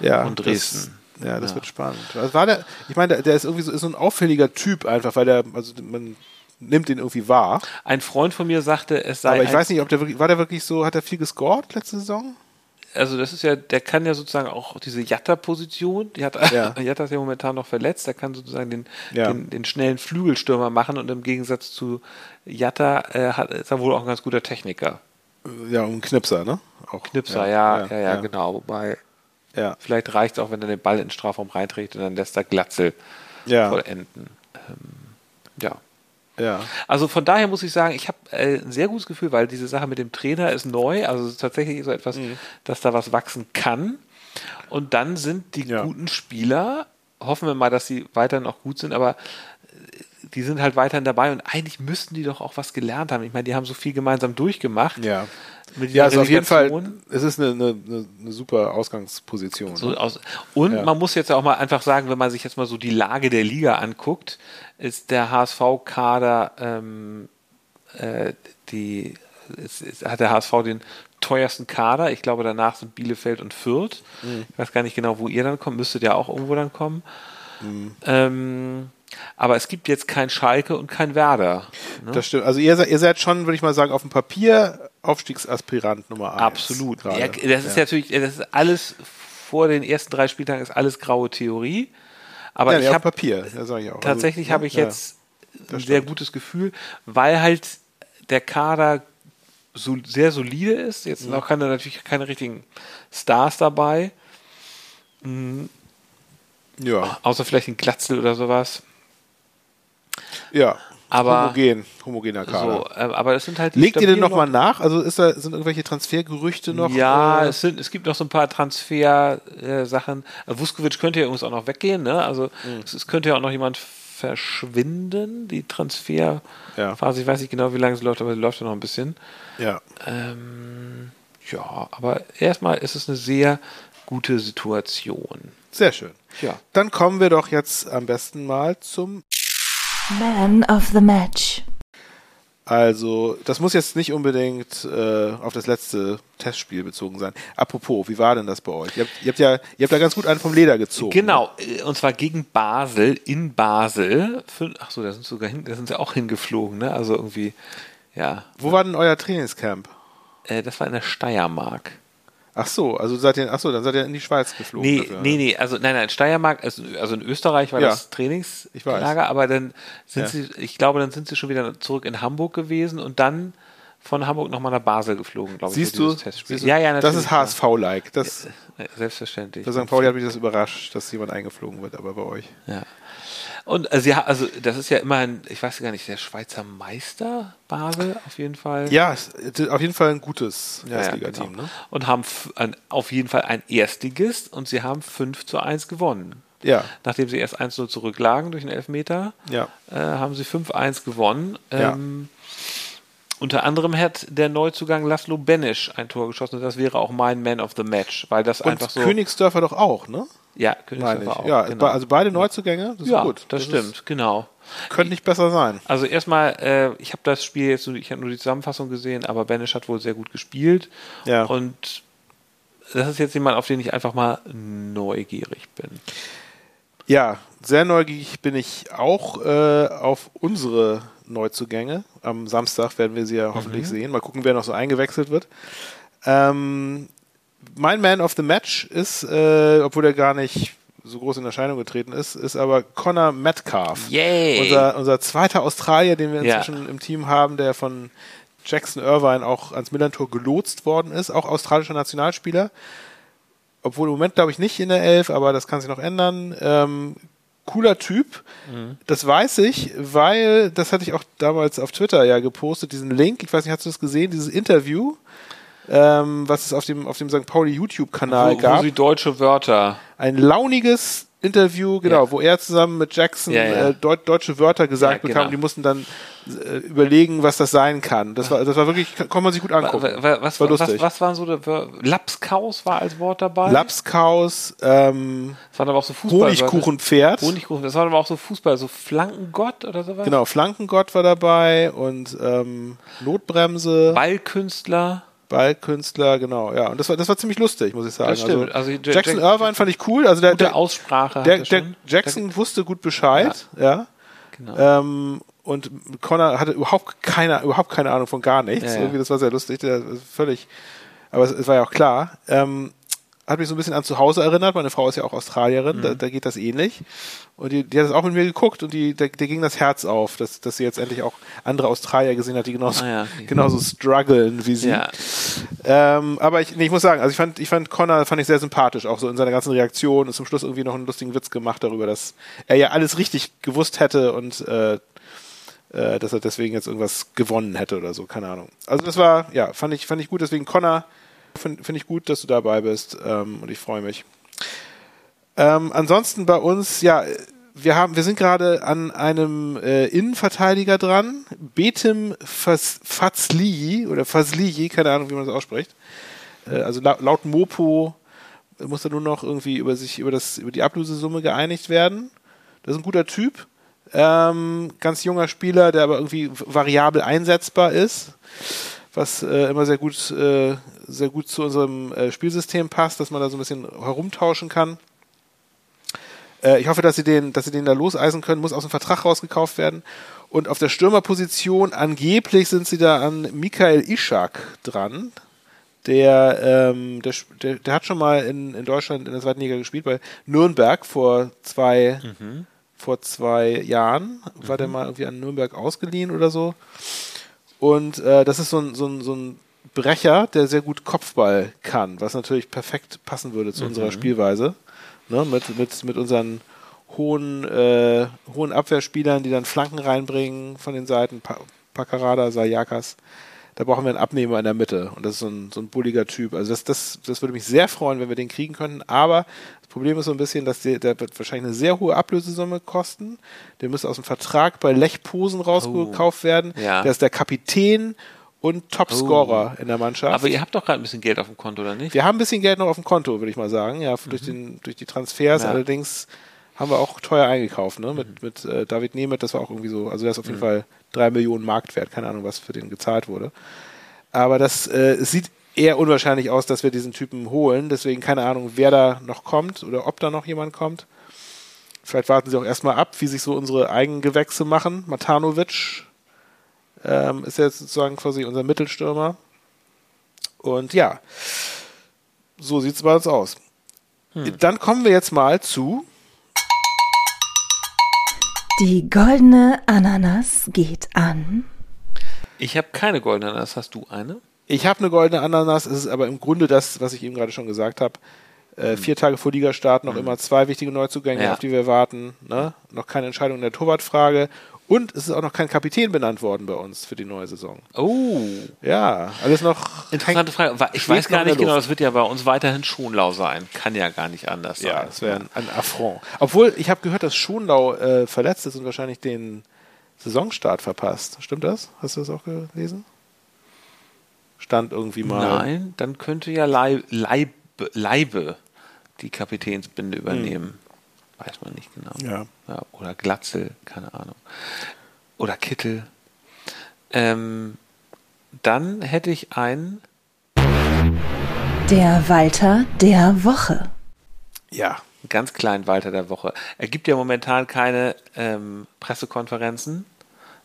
S3: Ja,
S2: Und Dresden.
S3: Das, ja, das
S2: Ja.
S3: wird spannend. Was war der? Ich meine, der, der ist irgendwie so, ist so ein auffälliger Typ einfach, weil der, also man nimmt den irgendwie wahr.
S2: Ein Freund von mir sagte, es sei
S3: Aber ich weiß nicht, ob der wirklich, war der wirklich so, hat er viel gescored letzte Saison?
S2: also das ist ja, der kann ja sozusagen auch diese Jatta-Position, die hat,
S3: Ja.
S2: Jatta ist ja momentan noch verletzt, der kann sozusagen den,
S3: Ja.
S2: den, den schnellen Flügelstürmer machen und im Gegensatz zu Jatta äh, hat, ist er wohl auch ein ganz guter Techniker.
S3: Ja, um einen Knipser, ne? Auch,
S2: Knipser, ja, ja, ja, genau. Wobei,
S3: Ja,
S2: vielleicht reicht es auch, wenn er den Ball in den Strafraum reinträgt und dann lässt er Glatzel
S3: ja,
S2: vollenden. Ähm, ja.
S3: Ja.
S2: Also von daher muss ich sagen, ich habe äh, ein sehr gutes Gefühl, weil diese Sache mit dem Trainer ist neu, also es ist tatsächlich so etwas,
S3: Mhm.
S2: dass da was wachsen kann. Und dann sind die
S3: Ja.
S2: guten Spieler, hoffen wir mal, dass sie weiterhin auch gut sind, aber äh, die sind halt weiterhin dabei und eigentlich müssten die doch auch was gelernt haben. Ich meine, die haben so viel gemeinsam durchgemacht.
S3: Ja. Ja, also auf jeden Fall, es ist eine, eine, eine, eine super Ausgangsposition.
S2: So
S3: ne?
S2: aus. Und
S3: Ja.
S2: man muss jetzt auch mal einfach sagen, wenn man sich jetzt mal so die Lage der Liga anguckt, ist der HSV-Kader, ähm, äh, die, ist, ist, hat der HSV den teuersten Kader. Ich glaube, danach sind Bielefeld und Fürth.
S3: Mhm.
S2: Ich weiß gar nicht genau, wo ihr dann kommt. Müsstet ja auch irgendwo dann kommen.
S3: Mhm.
S2: Ähm, aber es gibt jetzt kein Schalke und kein Werder. Ne?
S3: Das stimmt. Also ihr, seid- ihr seid schon, würde ich mal sagen, auf dem Papier Aufstiegsaspirant Nummer eins.
S2: Absolut.
S3: gerade.
S2: Ja, das ist ja. natürlich, das ist alles vor den ersten drei Spieltagen ist alles graue Theorie. Aber
S3: ja,
S2: ich habe
S3: Papier, ja, sage ich auch.
S2: tatsächlich
S3: also,
S2: habe ich
S3: ja,
S2: jetzt ein
S3: das
S2: sehr gutes Gefühl, weil halt der Kader so sehr solide ist. Jetzt noch keine, natürlich keine richtigen Stars dabei,
S3: Ja,
S2: außer vielleicht ein Glatzel oder sowas.
S3: ja.
S2: Aber-
S3: Homogen, homogener Kader.
S2: So, ähm, aber es sind halt
S3: Legt ihr denn nochmal nach? Also ist da, sind irgendwelche Transfergerüchte noch?
S2: Ja,
S3: äh,
S2: es, sind, es gibt noch so ein paar Transfer-Sachen. Äh, Vuskovic könnte ja übrigens auch noch weggehen, ne? Also
S3: Mhm.
S2: es, es könnte ja auch noch jemand verschwinden, die Transferphase.
S3: Ja.
S2: Ich weiß nicht genau, wie lange sie läuft, aber sie läuft ja noch ein bisschen.
S3: ja.
S2: Ähm, ja, aber erstmal ist es eine sehr gute Situation.
S3: Sehr schön.
S2: Ja.
S3: Dann kommen wir doch jetzt am besten mal zum
S1: Man of the Match.
S3: Also, das muss jetzt nicht unbedingt äh, auf das letzte Testspiel bezogen sein. Apropos, wie war denn das bei euch? Ihr habt, ihr habt ja, ihr habt da ganz gut einen vom Leder gezogen.
S2: Genau, äh, und zwar gegen Basel, in Basel. Für, ach so, da sind sogar hin, da sind sie auch hingeflogen, ne? Also irgendwie, ja.
S3: Wo war denn euer Trainingscamp?
S2: Äh, das war in der Steiermark.
S3: Ach so, also seid ihr, ach so, dann seid ihr in die Schweiz geflogen.
S2: Nee,
S3: dafür.
S2: nee, nee, also nein, nein, Steiermark, also, also in Österreich war
S3: Ja.
S2: das
S3: Ich.
S2: Trainingslager, aber dann sind
S3: Ja.
S2: sie, ich glaube, dann sind sie schon wieder zurück in Hamburg gewesen und dann von Hamburg nochmal nach Basel geflogen, glaube ich.
S3: Siehst
S2: für
S3: du? Siehst du?
S2: Ja, ja,
S3: Das ist HSV-like. Das,
S2: Ja, selbstverständlich.
S3: bei St. Pauli hat mich das überrascht, dass jemand eingeflogen wird, aber bei euch.
S2: Ja. Und also, ja, also das ist ja immerhin, ich weiß gar nicht, der Schweizer Meister Basel auf jeden Fall.
S3: Ja, auf jeden Fall ein gutes
S2: Ja, ja,
S3: Erstligateam.
S2: genau.
S3: ne?
S2: Und haben ein, auf jeden Fall ein Erstligist und sie haben 5 zu 1 gewonnen.
S3: Ja.
S2: Nachdem sie erst 1-0 zurücklagen durch einen Elfmeter,
S3: Ja.
S2: äh, haben sie 5-1 gewonnen.
S3: Ja.
S2: Ähm, unter anderem hat der Neuzugang Laszlo Benisch ein Tor geschossen. und Das wäre auch mein Man of the Match, weil das
S3: Und
S2: einfach so.
S3: Königsdörfer doch auch, ne?
S2: Ja, Königsdörfer auch.
S3: Ja,
S2: genau.
S3: also beide Neuzugänge, das ist
S2: ja,
S3: gut.
S2: das, stimmt, genau.
S3: Ist, könnte nicht besser sein.
S2: Also erstmal, äh, ich habe das Spiel jetzt, nur- ich habe nur die Zusammenfassung gesehen, aber Benisch hat wohl sehr gut gespielt.
S3: Ja.
S2: Und das ist jetzt jemand, auf den ich einfach mal neugierig bin.
S3: Ja, sehr neugierig bin ich auch äh, auf unsere Neuzugänge. Am Samstag werden wir sie ja hoffentlich sehen. Mal gucken, wer noch so eingewechselt wird. Ähm, mein Man of the Match ist, äh, obwohl er gar nicht so groß in Erscheinung getreten ist, ist aber Connor Metcalf.
S2: Yay!
S3: Unser, unser zweiter Australier, den wir
S2: Ja.
S3: inzwischen im Team haben, der von Jackson Irvine auch ans Millantor gelotst worden ist, auch australischer Nationalspieler. Obwohl im Moment glaube ich nicht in der Elf, aber das kann sich noch ändern. Ähm, cooler Typ. Das weiß ich, weil, das hatte ich auch damals auf Twitter ja gepostet, diesen Link, ich weiß nicht, hast du das gesehen, dieses Interview, ähm, was es auf dem, auf dem St. Pauli YouTube-Kanal
S2: Wo, wo
S3: gab.
S2: sie deutsche Wörter.
S3: Ein launiges Interview, genau,
S2: Ja.
S3: wo er zusammen mit Jackson
S2: Ja, ja.
S3: Äh, deut deutsche Wörter gesagt
S2: Ja,
S3: bekam.
S2: genau.
S3: Die mussten dann äh, überlegen, was das sein kann. Das war, das war wirklich, kann man sich gut angucken.
S2: wa- Was,
S3: war
S2: was,
S3: lustig.
S2: was waren so der Lapskaus war als Wort dabei?
S3: Lapskaus, ähm,
S2: Das waren aber auch so Fußball.
S3: Honigkuchenpferd.
S2: Honigkuchen. Das waren aber auch so Fußball, so Flankengott oder sowas.
S3: Genau, Flankengott war dabei und ähm, Notbremse,
S2: Ballkünstler.
S3: Ballkünstler, genau, ja. Und das war, das war ziemlich lustig, muss ich sagen.
S2: Das stimmt.
S3: Also,
S2: Also, Ja-
S3: Jackson
S2: Jack-
S3: Irvine fand ich cool. Also der, der,
S2: Aussprache.
S3: der,
S2: er
S3: der. Jackson wusste gut Bescheid, ja.
S2: Genau.
S3: Ähm, und Connor hatte überhaupt keine, überhaupt keine Ahnung von gar nichts.
S2: Ja, ja.
S3: Irgendwie, das war sehr lustig. Der, völlig, aber es, es war ja auch klar. Ähm, hat mich so ein bisschen an zu Hause erinnert. Meine Frau ist ja auch Australierin,
S2: Mhm.
S3: da, da geht das ähnlich. Und die, die hat das auch mit mir geguckt und die, da, der ging das Herz auf, dass, dass sie jetzt endlich auch andere Australier gesehen hat, die genauso,
S2: Ah ja, okay.
S3: genauso strugglen wie sie.
S2: Ja.
S3: Ähm, aber ich, nee, ich muss sagen, also ich fand, ich fand Connor fand ich sehr sympathisch, auch so in seiner ganzen Reaktion und zum Schluss irgendwie noch einen lustigen Witz gemacht darüber, dass er ja alles richtig gewusst hätte und äh, äh, dass er deswegen jetzt irgendwas gewonnen hätte oder so, keine Ahnung. Also das war, ja, fand ich, fand ich gut, deswegen Connor, finde find ich gut, dass du dabei bist ähm, und ich freue mich. Ähm, ansonsten bei uns, ja, wir haben, wir sind gerade an einem äh, Innenverteidiger dran, Betim Fas- Fazli oder Fazli, keine Ahnung, wie man das ausspricht. Äh, also laut, laut Mopo muss da nur noch irgendwie über sich über das über die Ablösesumme geeinigt werden. Das ist ein guter Typ, ähm, ganz junger Spieler, der aber irgendwie variabel einsetzbar ist, was äh, immer sehr gut äh, sehr gut zu unserem äh, Spielsystem passt, dass man da so ein bisschen herumtauschen kann. Äh, ich hoffe, dass sie den, dass sie den da loseisen können, muss aus dem Vertrag rausgekauft werden. Und auf der Stürmerposition angeblich sind sie da an Michael Ishak dran. Der, ähm, der, der, der hat schon mal in, in Deutschland in der zweiten Liga gespielt, bei Nürnberg vor zwei, vor zwei Jahren. War der mal irgendwie an Nürnberg ausgeliehen oder so. Und äh, das ist so ein, so, ein, so ein Brecher, der sehr gut Kopfball kann, was natürlich perfekt passen würde zu unserer Spielweise. Ne? Mit, mit, mit unseren hohen, äh, hohen Abwehrspielern, die dann Flanken reinbringen von den Seiten, pa Pacarada, Sayakas. Da brauchen wir einen Abnehmer in der Mitte. Und das ist so ein, so ein bulliger Typ. Also das, das, das würde mich sehr freuen, wenn wir den kriegen könnten. Aber das Problem ist so ein bisschen, dass der, der wird wahrscheinlich eine sehr hohe Ablösesumme kosten. Der müsste aus dem Vertrag bei Lech Posen rausgekauft werden.
S2: Ja.
S3: Der ist der Kapitän und Topscorer in der Mannschaft.
S2: Aber ihr habt doch gerade ein bisschen Geld auf dem Konto, oder nicht?
S3: Wir haben ein bisschen Geld noch auf dem Konto, würde ich mal sagen, ja, durch, den, durch die Transfers.
S2: Ja.
S3: Allerdings haben wir auch teuer eingekauft, ne? Mit, mit äh, David Nemeth, das war auch irgendwie so, also der ist auf jeden Fall drei Millionen Marktwert, keine Ahnung, was für den gezahlt wurde. Aber das äh, sieht eher unwahrscheinlich aus, dass wir diesen Typen holen. Deswegen keine Ahnung, wer da noch kommt oder ob da noch jemand kommt. Vielleicht warten sie auch erstmal ab, wie sich so unsere Eigengewächse machen. Matanovic ähm, ist jetzt sozusagen quasi unser Mittelstürmer. Und ja, so sieht es bei uns aus. Dann kommen wir jetzt mal zu.
S1: Die goldene Ananas geht an.
S2: Ich habe keine goldene Ananas. Hast du eine?
S3: Ich habe eine goldene Ananas, es ist aber im Grunde das, was ich eben gerade schon gesagt habe. Äh, vier Tage vor Ligastart noch immer zwei wichtige Neuzugänge,
S2: Ja.
S3: auf die wir warten. Ne? Noch keine Entscheidung in der Torwartfrage. Und es ist auch noch kein Kapitän benannt worden bei uns für die neue Saison.
S2: Oh,
S3: Ja, alles noch.
S2: interessante Frage. Ich weiß gar nicht genau, das wird ja bei uns weiterhin Schonlau sein. Kann ja gar nicht anders sein.
S3: Ja, das wäre ein, ein Affront. Obwohl, ich habe gehört, dass Schonlau äh, verletzt ist und wahrscheinlich den Saisonstart verpasst. Stimmt das? Hast du das auch gelesen? Stand irgendwie mal.
S2: Nein, dann könnte ja Leib, Leib, Leibe die Kapitänsbinde übernehmen. Weiß man nicht genau.
S3: Ja.
S2: Ja, oder Glatzel, keine Ahnung. Oder Kittel. Ähm, dann hätte ich einen.
S1: Der Walter der Woche.
S3: Ja.
S2: ganz kleinen Walter der Woche. Er gibt ja momentan keine ähm, Pressekonferenzen,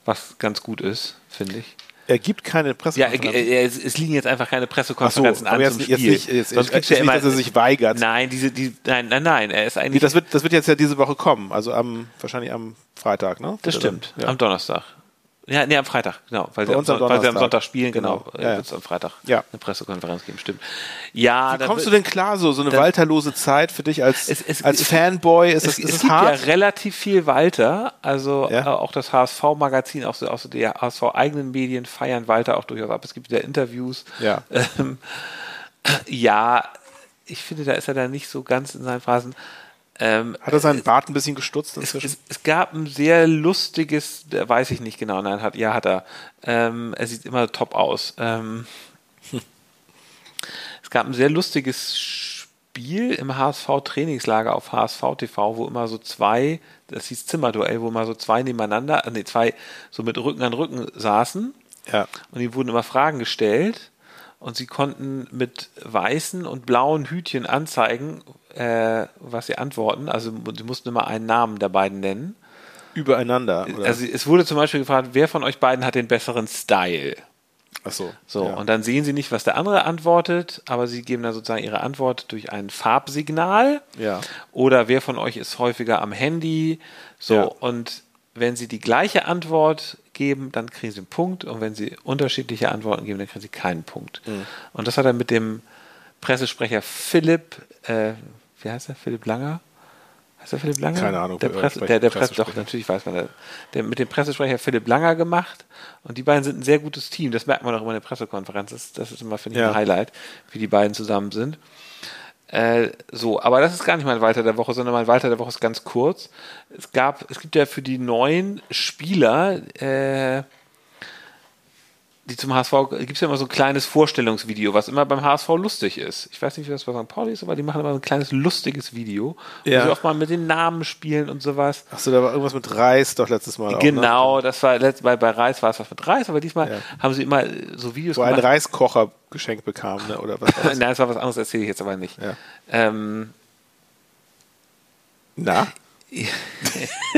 S2: was ganz gut ist, finde ich.
S3: Er gibt keine
S2: Ja,
S3: Pressekonferenz.
S2: er, er, es, liegen jetzt einfach keine
S3: so,
S2: Pressekonferenzen
S3: aber
S2: an
S3: jetzt,
S2: zum
S3: jetzt
S2: Spiel.
S3: nicht, jetzt,
S2: Sonst
S3: jetzt,
S2: gibt's
S3: jetzt
S2: ja
S3: nicht,
S2: immer,
S3: dass er sich weigert.
S2: Nein, diese, die, nein, nein, nein, er ist
S3: Nee,
S2: eigentlich.
S3: das, wird, das wird jetzt ja diese Woche kommen, also am wahrscheinlich am Freitag, ne?
S2: das
S3: dann-
S2: stimmt.
S3: Ja.
S2: Am Donnerstag. Ja, nee, am Freitag, genau. Weil, sie, am, weil sie am. Sonntag spielen, genau.
S3: Genau.
S2: Äh,
S3: Ja, ja.
S2: Wird es am Freitag
S3: Ja.
S2: eine Pressekonferenz geben, stimmt. Ja,
S3: Wie kommst du denn klar so, so eine walterlose Zeit für dich als,
S2: Es- es-
S3: als
S2: es-
S3: Fanboy? Ist
S2: es,
S3: ist
S2: es gibt
S3: hart?
S2: ja relativ viel Walter, also
S3: Ja.
S2: äh, auch das HSV-Magazin, auch so, auch so die HSV-eigenen Medien feiern Walter auch durchaus ab. Es gibt ja Interviews.
S3: Ja.
S2: Ähm, ja, ich finde, da ist er dann nicht so ganz in seinen Phrasen. Ähm,
S3: Hat er seinen Bart ein bisschen gestutzt
S2: es,
S3: inzwischen?
S2: es, es gab ein sehr lustiges, äh, weiß ich nicht genau, nein, hat, ja, hat er. Ähm, er sieht immer top aus. Ähm, es gab ein sehr lustiges Spiel im HSV-Trainingslager auf HSV TV, wo immer so zwei, das hieß Zimmerduell, wo immer so zwei nebeneinander, äh, nee, zwei so mit Rücken an Rücken saßen
S3: ja.
S2: und ihnen wurden immer Fragen gestellt und sie konnten mit weißen und blauen Hütchen anzeigen, äh, was sie antworten. Also sie mussten immer einen Namen der beiden nennen.
S3: Übereinander. Oder?
S2: Also es wurde zum Beispiel gefragt, wer von euch beiden hat den besseren Style?
S3: Ach so.
S2: So,
S3: ja.
S2: und dann sehen sie nicht, was der andere antwortet, aber sie geben dann sozusagen ihre Antwort durch ein Farbsignal.
S3: Ja.
S2: Oder wer von euch ist häufiger am Handy? So,
S3: Ja.
S2: und wenn sie die gleiche Antwort geben, dann kriegen sie einen Punkt. Und wenn sie unterschiedliche Antworten geben, dann kriegen sie keinen Punkt.
S3: Mhm.
S2: Und das hat er mit dem Pressesprecher Philipp, äh, wie heißt er? Philipp Langer? Heißt er Philipp Langer?
S3: Keine Ahnung,
S2: Der,
S3: äh,
S2: Presse, der, der Presse, doch, natürlich weiß man das. Der mit dem Pressesprecher Philipp Langer gemacht. Und die beiden sind ein sehr gutes Team. Das merkt man auch immer in der Pressekonferenz. Das, das ist immer, finde ich,
S3: Ja.
S2: ein Highlight, wie die beiden zusammen sind. Äh, so, aber das ist gar nicht mein Walter der Woche, sondern mein Walter der Woche ist ganz kurz. Es gab, es gibt ja für die neuen Spieler, äh, die zum HSV, gibt es ja immer so ein kleines Vorstellungsvideo, was immer beim HSV lustig ist. Ich weiß nicht, wie das bei St. Pauli ist, aber die machen immer so ein kleines lustiges Video, wo
S3: Ja.
S2: sie auch mal mit den Namen spielen und sowas.
S3: Achso, da war irgendwas mit Reis doch letztes Mal. Auch,
S2: Genau, das war letzt, bei, bei Reis war es was mit Reis, aber diesmal
S3: Ja.
S2: haben sie immer so Videos
S3: Ne? Wo ein
S2: gemacht.
S3: Reiskocher geschenkt bekam, ne? oder was das?
S2: Nein, es war was anderes, erzähle ich jetzt aber nicht.
S3: Ja.
S2: Ähm,
S3: Na?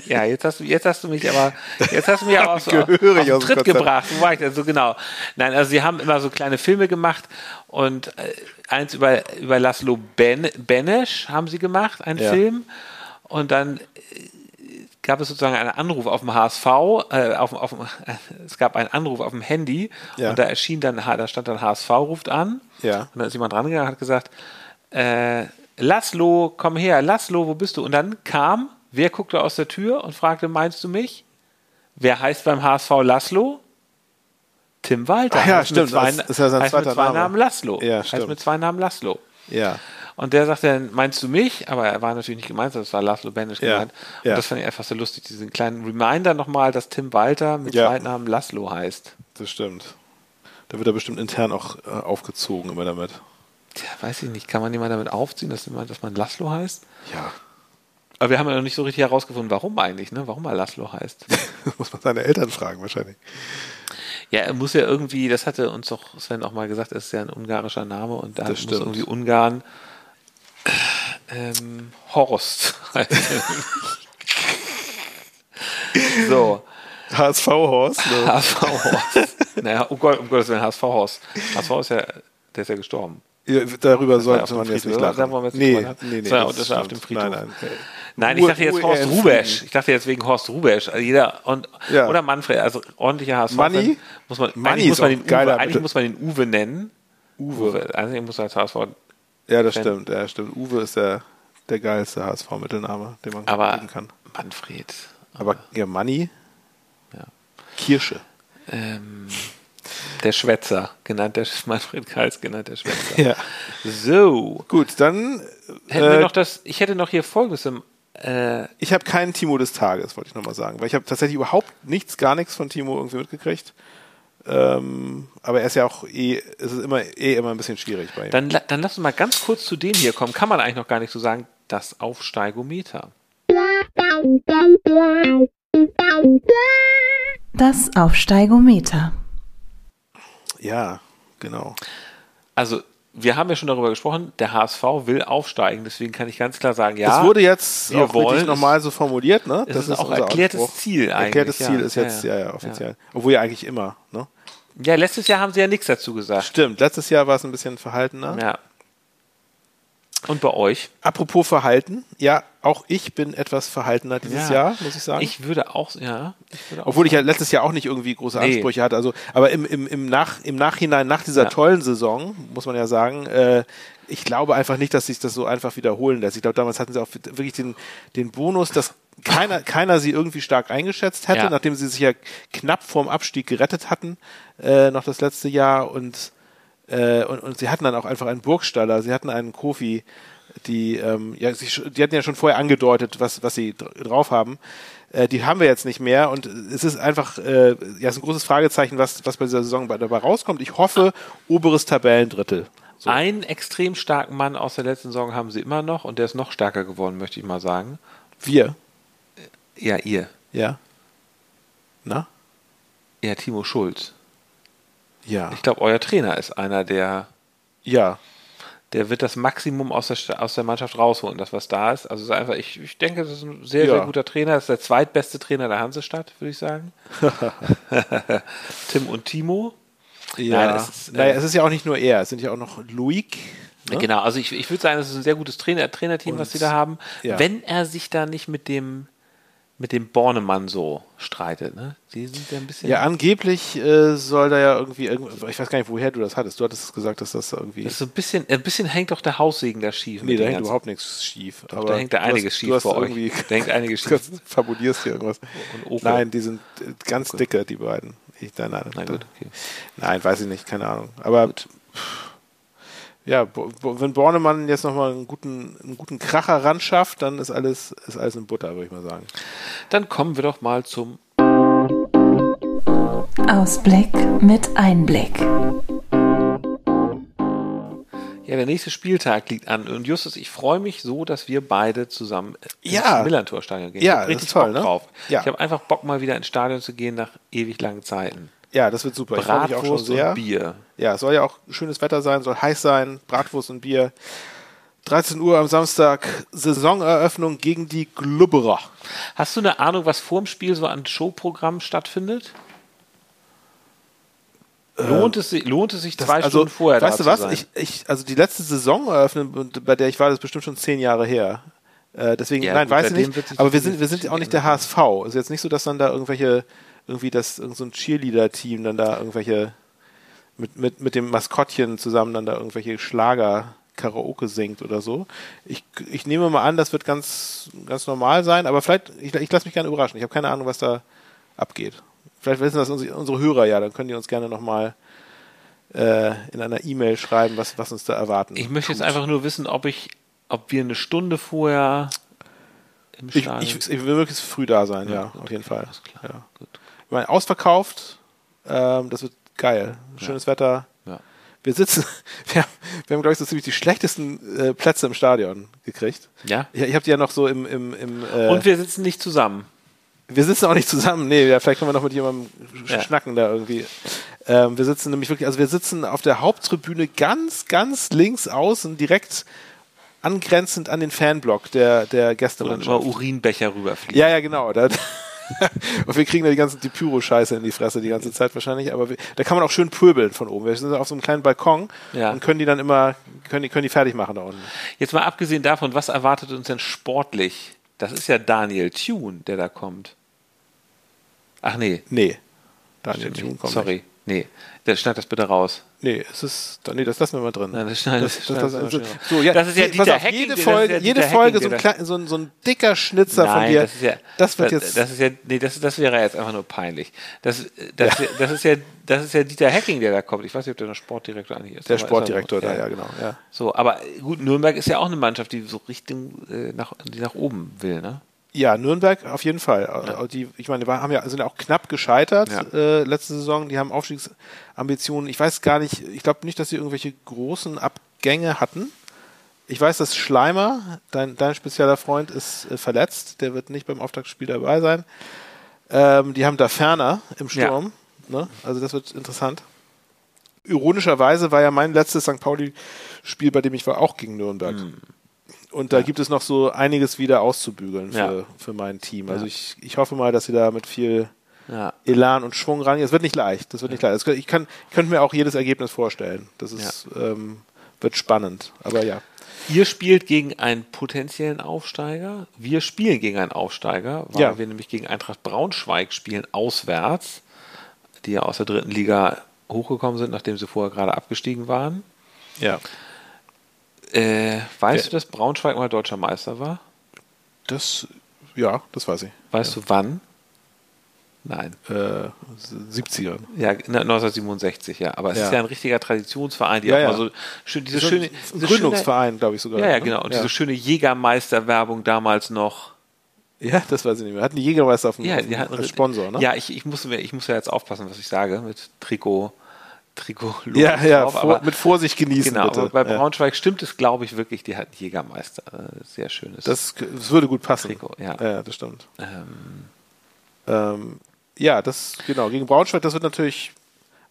S2: Ja, jetzt hast du, jetzt hast du mich aber, jetzt hast du mich aber auf, auf, auf den Tritt gebracht. Wo war ich denn? So genau. Nein, also sie haben immer so kleine Filme gemacht und äh, eins über, über Laszlo ben, Benesch haben sie gemacht, einen
S3: Ja.
S2: Film. Und dann äh, gab es sozusagen einen Anruf auf dem HSV, äh, auf, auf, es gab einen Anruf auf dem Handy
S3: Ja.
S2: und da erschien dann, da stand dann HSV ruft an.
S3: Ja.
S2: Und dann ist jemand rangegangen und hat gesagt, äh, Laszlo, komm her, Laszlo, wo bist du? Und dann kam, wer guckte aus der Tür und fragte, meinst du mich? Wer heißt beim HSV Laszlo? Tim Walter.
S3: Ach ja,
S2: Heißt mit
S3: stimmt,
S2: Zwei,
S3: das ist ja sein
S2: heißt mit
S3: zweiter
S2: zwei
S3: Name.
S2: Namen Laszlo.
S3: Ja,
S2: heißt
S3: stimmt.
S2: mit zwei Namen Laszlo.
S3: Ja.
S2: Und der sagte, meinst du mich? Aber er war natürlich nicht gemeint, das war Laszlo Benisch
S3: Ja,
S2: gemeint. Und
S3: ja.
S2: das fand ich einfach so lustig, diesen kleinen Reminder nochmal, dass Tim Walter mit
S3: Ja.
S2: Zweitnamen Laszlo heißt.
S3: Das stimmt. Da wird er bestimmt intern auch äh, aufgezogen immer damit.
S2: Tja, weiß ich nicht, kann man jemand damit aufziehen, dass, dass man Laszlo heißt?
S3: Ja.
S2: Aber wir haben ja noch nicht so richtig herausgefunden, warum eigentlich, ne? Warum er Laszlo heißt.
S3: Muss man seine Eltern fragen wahrscheinlich.
S2: ja, er muss ja irgendwie, das hatte uns doch Sven auch mal gesagt, er ist ja ein ungarischer Name und da muss irgendwie Ungarn ähm, Horst heißt. so,
S3: HSV Horst. Ne?
S2: HSV Horst. naja, um, Gott, um Gottes Willen, HSV Horst. HSV ist ja, der ist ja gestorben.
S3: Ja, darüber
S2: ja
S3: sollte man jetzt nicht lachen.
S2: Wir jetzt
S3: nee,
S2: drüber
S3: nee, nee.
S2: Das war ja- auf dem Friedhof.
S3: Nein, nein.
S2: Nein, ich dachte jetzt Horst Rubesch. Ich dachte jetzt wegen Horst Rubesch. Also jeder und,
S3: Ja.
S2: oder Manfred, also ordentlicher HSV.
S3: Manni?
S2: Muss man, eigentlich muss
S3: ist
S2: man den
S3: geiler
S2: Uwe, eigentlich muss man den Uwe nennen.
S3: Uwe.
S2: Eigentlich muss er als HSV.
S3: Ja, das
S2: Fan.
S3: stimmt. Ja, stimmt. Uwe ist der, der geilste HSV-Mittelname, den man
S2: Aber
S3: geben kann.
S2: Manfred.
S3: Aber ja, Manni, Kirsche.
S2: Ähm, der Schwätzer, genannt der Manfred Kals, genannt der Schwätzer.
S3: Ja.
S2: So.
S3: Gut, dann.
S2: Hätten wir
S3: Äh,
S2: noch das, ich hätte noch hier folgendes im, äh,
S3: ich habe keinen Timo des Tages, wollte ich nochmal sagen, weil ich habe tatsächlich überhaupt nichts, gar nichts von Timo irgendwie mitgekriegt. Ähm, aber er ist ja auch eh, es ist immer eh immer ein bisschen schwierig bei ihm.
S2: dann, dann lass uns mal ganz kurz zu dem hier kommen. Kann man eigentlich noch gar nicht so sagen, das Aufsteigometer.
S1: Das Aufsteigometer.
S3: Ja, genau.
S2: Also, wir haben ja schon darüber gesprochen, der HSV will aufsteigen, deswegen kann ich ganz klar sagen, ja.
S3: es wurde jetzt
S2: wir
S3: auch
S2: wollen
S3: nochmal so formuliert, ne?
S2: Es ist auch
S3: unser
S2: erklärtes
S3: Anspruch.
S2: Ziel eigentlich,
S3: Erklärtes
S2: ja.
S3: Ziel ist
S2: Ja,
S3: jetzt,
S2: ja.
S3: ja, ja, offiziell. Obwohl ja eigentlich immer, ne?
S2: ja, letztes Jahr haben sie ja nichts dazu gesagt.
S3: Stimmt, letztes Jahr war es ein bisschen verhaltener.
S2: Ja. Und bei euch?
S3: Apropos Verhalten, ja, auch ich bin etwas verhaltener dieses
S2: Ja.
S3: Jahr, muss ich sagen.
S2: Ich würde auch, ja. Ich würde auch
S3: Obwohl ich ja letztes Jahr auch nicht irgendwie große
S2: Nee.
S3: Ansprüche hatte. Also, aber im, im, im, Nach, im Nachhinein, nach dieser
S2: Ja.
S3: tollen Saison, muss man ja sagen, äh, ich glaube einfach nicht, dass sich das so einfach wiederholen lässt. Ich glaube, damals hatten sie auch wirklich den, den Bonus, dass keiner, keiner sie irgendwie stark eingeschätzt hätte,
S2: Ja.
S3: nachdem sie sich ja knapp vorm Abstieg gerettet hatten, äh, noch das letzte Jahr und, äh, und, und sie hatten dann auch einfach einen Burgstaller, sie hatten einen Kofi, die, ähm, ja, sich, die hatten ja schon vorher angedeutet, was, was sie dr- drauf haben. Äh, die haben wir jetzt nicht mehr und es ist einfach, äh, ja, es ist ein großes Fragezeichen, was, was bei dieser Saison bei- dabei rauskommt. Ich hoffe, oberes Tabellendrittel. So.
S2: Einen extrem starken Mann aus der letzten Saison haben sie immer noch und der ist noch stärker geworden, möchte ich mal sagen.
S3: Wir,
S2: Ja, ihr.
S3: ja. Na?
S2: Ja, Timo Schulz.
S3: Ja.
S2: Ich glaube, euer Trainer ist einer, der,
S3: Ja.
S2: Der wird das Maximum aus der, aus der Mannschaft rausholen, das was da ist. Also ist einfach, ich, ich denke, das ist ein sehr,
S3: Ja.
S2: sehr guter Trainer. Das ist der zweitbeste Trainer der Hansestadt, würde ich sagen. Tim und Timo.
S3: Ja.
S2: Nein, es ist,
S3: naja,
S2: äh,
S3: es ist ja auch nicht nur er, es sind ja auch noch Luik. Ne?
S2: Genau, also ich, ich würde sagen, das ist ein sehr gutes Trainer, Trainerteam, was
S3: Und-
S2: sie da haben.
S3: ja.
S2: Wenn er sich da nicht mit dem mit dem Bornemann so streitet, ne? Die sind ja ein bisschen.
S3: Ja, angeblich äh, soll da ja irgendwie, irgend- ich weiß gar nicht, woher du das hattest. Du hattest gesagt, dass das irgendwie.
S2: das ist ein bisschen, ein bisschen hängt doch der Haussegen da schief.
S3: nee, da hängt
S2: ganzen-
S3: überhaupt nichts schief.
S2: Doch, da hängt da
S3: du
S2: einiges
S3: hast,
S2: schief
S3: du
S2: vor euch. Da hängt einiges
S3: Du
S2: schief.
S3: fabulierst hier irgendwas. Nein, die sind ganz dicke, die beiden. Ich, nein, nein,
S2: Na gut, okay.
S3: nein, weiß ich nicht, keine Ahnung. Aber pff, ja, Bo- Bo- wenn Bornemann jetzt nochmal einen guten, einen guten Kracher ran schafft, dann ist alles, ist alles in Butter, würde ich mal sagen.
S2: Dann kommen wir doch mal zum
S1: Ausblick mit Einblick.
S2: Ja, der nächste Spieltag liegt an. Und Justus, ich freue mich so, dass wir beide zusammen ins
S3: Ja.
S2: Millantor-Stadion gehen.
S3: Ja,
S2: ich richtig
S3: ist toll,
S2: Bock
S3: ne?
S2: drauf.
S3: Ja.
S2: Ich habe einfach Bock, mal wieder ins Stadion zu gehen nach ewig langen Zeiten.
S3: Ja, das wird super. Ich freue mich auch schon
S2: Bratwurst
S3: sehr.
S2: und Bier.
S3: Ja, es soll ja auch schönes Wetter sein, soll heiß sein, Bratwurst und Bier. 13 Uhr am Samstag, Saisoneröffnung gegen die Glubberer.
S2: Hast du eine Ahnung, was vorm Spiel so an Showprogrammen stattfindet? Lohnt, es, sich- lohnt es sich
S3: Das-
S2: zwei
S3: also,
S2: Stunden vorher
S3: weißt
S2: da
S3: du was? Ich, ich, also die letzte Saisoneröffnung, bei der ich war, das ist bestimmt schon zehn Jahre her. Äh, deswegen,
S2: Ja,
S3: nein,
S2: gut,
S3: weiß ich nicht. Aber
S2: das
S3: wir sind, wir sind auch nicht der HSV. Es ist jetzt nicht so, dass dann da irgendwelche, irgendwie das, irgend so ein Cheerleader-Team dann da irgendwelche mit, mit, mit dem Maskottchen zusammen dann da irgendwelche Schlager Karaoke singt oder so. Ich, ich nehme mal an, das wird ganz, ganz normal sein, aber vielleicht, ich, ich lasse mich gerne überraschen. Ich habe keine Ahnung, was da abgeht. Vielleicht wissen das unsere, unsere Hörer ja, dann können die uns gerne nochmal äh, in einer E-Mail schreiben, was, was uns da erwarten.
S2: Ich möchte jetzt einfach nur wissen, ob ich, ob wir eine Stunde vorher im
S3: Ich,
S2: Stadion
S3: ich, ich will möglichst früh da sein, ja,
S2: gut,
S3: auf jeden Fall.
S2: alles klar.
S3: Ja.
S2: Gut.
S3: Ich meine, ausverkauft, ähm, das wird geil. Schönes Wetter.
S2: Ja.
S3: Wir sitzen, wir haben, wir haben glaube ich, so ziemlich die schlechtesten äh, Plätze im Stadion gekriegt.
S2: Ja?
S3: Ich, ich habe die ja noch so im, im, im äh,
S2: Und wir sitzen nicht zusammen.
S3: wir sitzen auch nicht zusammen. Nee, ja, vielleicht können wir noch mit jemandem
S2: Ja.
S3: schnacken da irgendwie. Ähm, wir sitzen nämlich wirklich, also wir sitzen auf der Haupttribüne ganz, ganz links außen, direkt angrenzend an den Fanblock der, der
S2: Wo
S3: Gästemannschaft.
S2: Urinbecher rüberfliegen.
S3: Ja, ja, genau. Da, und wir kriegen da die ganze die Pyro-Scheiße in die Fresse die ganze Zeit wahrscheinlich. Aber wir, da kann man auch schön pöbeln von oben. Wir sind auf so einem kleinen Balkon
S2: Ja.
S3: und können die dann immer, können die, können die fertig machen da unten.
S2: Jetzt mal abgesehen davon, was erwartet uns denn sportlich? Das ist ja Daniel Thune, der da kommt. Ach nee,
S3: Nee. Daniel Thune
S2: nicht.
S3: kommt
S2: sorry. Nee, der schneid das bitte raus.
S3: Nee, es ist, nee, das lassen wir mal drin.
S2: Nein, das, schneiden-
S3: so, ja,
S2: das ist ja Dieter
S3: auf,
S2: Hecking,
S3: jede Folge,
S2: ja
S3: jede Folge so, ein klein, so, ein, so ein dicker Schnitzer von
S2: Nein,
S3: dir.
S2: das ist ja,
S3: das wird jetzt.
S2: das ist ja, nee, das, das wäre jetzt einfach nur peinlich. Das, das, das, ist ja, das ist ja Dieter Hecking, der da kommt. Ich weiß nicht, ob der noch Sportdirektor eigentlich ist.
S3: der
S2: aber ist er
S3: Sportdirektor da, ja, genau. Ja.
S2: So, aber gut, Nürnberg ist ja auch eine Mannschaft, die so Richtung äh, nach, die nach oben will, ne?
S3: Ja, Nürnberg auf jeden Fall. Äh, Die, ich meine, die haben ja, sind ja auch knapp gescheitert
S2: Ja.
S3: äh, letzte Saison. Die haben Aufstiegsambitionen. Ich weiß gar nicht, ich glaube nicht, dass sie irgendwelche großen Abgänge hatten. Ich weiß, dass Schleimer, dein, dein spezieller Freund, ist äh, verletzt. Der wird nicht beim Auftaktspiel dabei sein. Ähm, die haben da Ferner im Sturm. Ne? Also das wird interessant. Ironischerweise war ja mein letztes St. Pauli-Spiel, bei dem ich war, auch gegen Nürnberg. Und da gibt es noch so einiges wieder auszubügeln für,
S2: Ja.
S3: für mein Team. Also
S2: Ja.
S3: ich, ich hoffe mal, dass sie da mit viel
S2: Ja.
S3: Elan und Schwung rangehen. Es wird nicht leicht. Das wird nicht leicht. Kann- ich kann, ich könnte mir auch jedes Ergebnis vorstellen. Das ist, ähm, wird spannend. Aber ja.
S2: Ihr spielt gegen einen potenziellen Aufsteiger. Wir spielen gegen einen Aufsteiger, weil
S3: Ja.
S2: wir nämlich gegen Eintracht Braunschweig spielen auswärts, die ja aus der dritten Liga hochgekommen sind, nachdem sie vorher gerade abgestiegen waren.
S3: Ja.
S2: Äh, weißt
S3: Ja.
S2: du, dass Braunschweig mal deutscher Meister war?
S3: Das, ja, das weiß ich.
S2: Weißt du wann? Nein.
S3: Äh, 70ern.
S2: Ja, na, 1967, ja. Aber es
S3: Ja.
S2: ist ja ein richtiger Traditionsverein, die
S3: Ja,
S2: auch
S3: ja.
S2: mal so schön, diese
S3: So
S2: schöne,
S3: ein
S2: diese
S3: Gründungsverein, glaube ich sogar.
S2: Ja, ja,
S3: ne?
S2: genau. Und
S3: Ja.
S2: diese schöne Jägermeister-Werbung damals noch.
S3: ja, das weiß ich nicht mehr. Hatten die Jägermeister auf dem,
S2: Ja,
S3: auf dem
S2: hatten
S3: Sponsor, ne?
S2: Ja, ich, ich, muss, mir- ich muss ja jetzt aufpassen, was ich sage mit Trikot, Trikot
S3: ja, ja
S2: drauf,
S3: vor,
S2: aber,
S3: mit Vorsicht genießen,
S2: Genau,
S3: bitte.
S2: aber bei
S3: ja.
S2: Braunschweig stimmt es, glaube ich, wirklich, die hatten Jägermeister. Äh, Sehr schönes.
S3: das, das würde gut passen.
S2: Trikot, ja.
S3: ja das stimmt.
S2: ähm,
S3: Ähm, ja, das, genau, gegen Braunschweig, das wird natürlich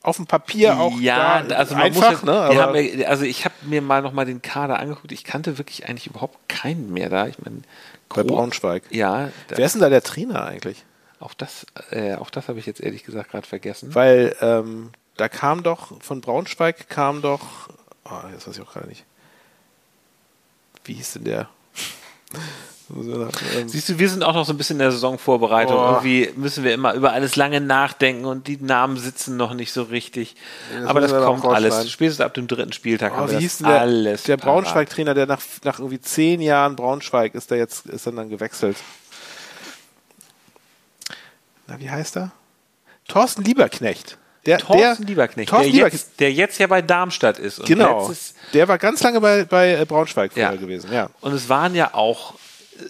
S3: auf dem Papier auch
S2: ja,
S3: da
S2: also man
S3: einfach,
S2: muss ja,
S3: ne? Aber,
S2: ja, also ich habe mir mal noch mal den Kader angeguckt. Ich kannte wirklich eigentlich überhaupt keinen mehr da. Ich meine,
S3: bei Braunschweig.
S2: Ja,
S3: Wer ist denn da der Trainer eigentlich?
S2: auch das, äh, auch das habe ich jetzt ehrlich gesagt gerade vergessen.
S3: Weil ähm, da kam doch, von Braunschweig kam doch, oh, jetzt weiß ich auch gerade nicht. Wie hieß denn der? Ähm,
S2: Siehst du, wir sind auch noch so ein bisschen in der Saisonvorbereitung.
S3: Oh.
S2: Irgendwie müssen wir immer über alles lange nachdenken und die Namen sitzen noch nicht so richtig.
S3: das
S2: Aber das kommt alles. Spätestens ab dem dritten Spieltag
S3: Oh, wie hieß denn der,
S2: alles.
S3: der. Braunschweig-Trainer, der nach, nach irgendwie zehn Jahren Braunschweig ist, der jetzt ist dann, dann gewechselt. Na, wie heißt er? Thorsten Lieberknecht. Der,
S2: Thorsten
S3: der,
S2: Lieberknecht,
S3: Thorsten
S2: der,
S3: Lieberknecht.
S2: jetzt, der jetzt ja bei Darmstadt ist. Und
S3: Genau.
S2: letztes-
S3: Der war ganz lange bei, bei äh, Braunschweig vorher
S2: Ja.
S3: gewesen. Ja.
S2: Und es waren ja auch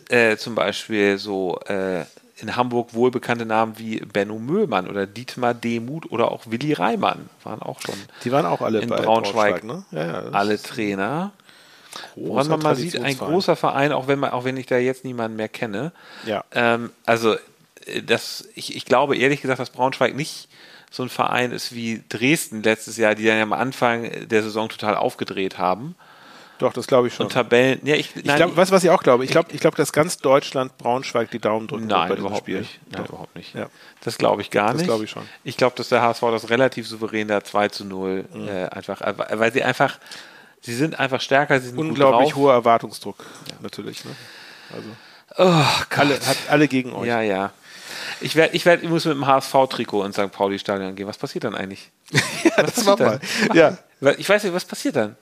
S2: äh, zum Beispiel so äh, in Hamburg wohlbekannte Namen wie Benno Möhlmann oder Dietmar Demuth oder auch Willi Reimann waren auch schon
S3: Die waren auch alle
S2: in
S3: bei
S2: Braunschweig,
S3: ne? Ja, ja,
S2: alle Trainer. Woran man mal sieht, ein großer Verein, auch wenn man, auch wenn ich da jetzt niemanden mehr kenne.
S3: Ja.
S2: Ähm, also äh, das, ich, ich glaube ehrlich gesagt, dass Braunschweig nicht so ein Verein ist wie Dresden letztes Jahr, die dann ja am Anfang der Saison total aufgedreht haben.
S3: Doch, das glaube ich schon.
S2: Und Tabellen, ja, ich,
S3: ich
S2: nein,
S3: glaube, weißt du, was ich auch glaube? Ich glaube, ich glaube, dass ganz Deutschland Braunschweig die Daumen drücken
S2: Nein, überhaupt
S3: Spiel.
S2: nicht. Nein,
S3: Doch.
S2: überhaupt nicht.
S3: Ja.
S2: Das glaube ich gar
S3: Das
S2: nicht.
S3: glaube ich schon.
S2: Ich glaube, dass der HSV das relativ souverän da 2 zu 0
S3: Mhm.
S2: äh, einfach, äh, weil sie einfach, sie sind einfach stärker, sie sind
S3: Unglaublich hoher Erwartungsdruck, natürlich. Ne? Also,
S2: Oh,
S3: alle, hat alle gegen euch.
S2: Ja, ja. Ich werde, ich werde, ich muss mit dem HSV-Trikot ins St. Pauli-Stadion gehen. Was passiert dann eigentlich?
S3: Ja, das mach mal. Ja.
S2: Ich weiß nicht, was passiert dann?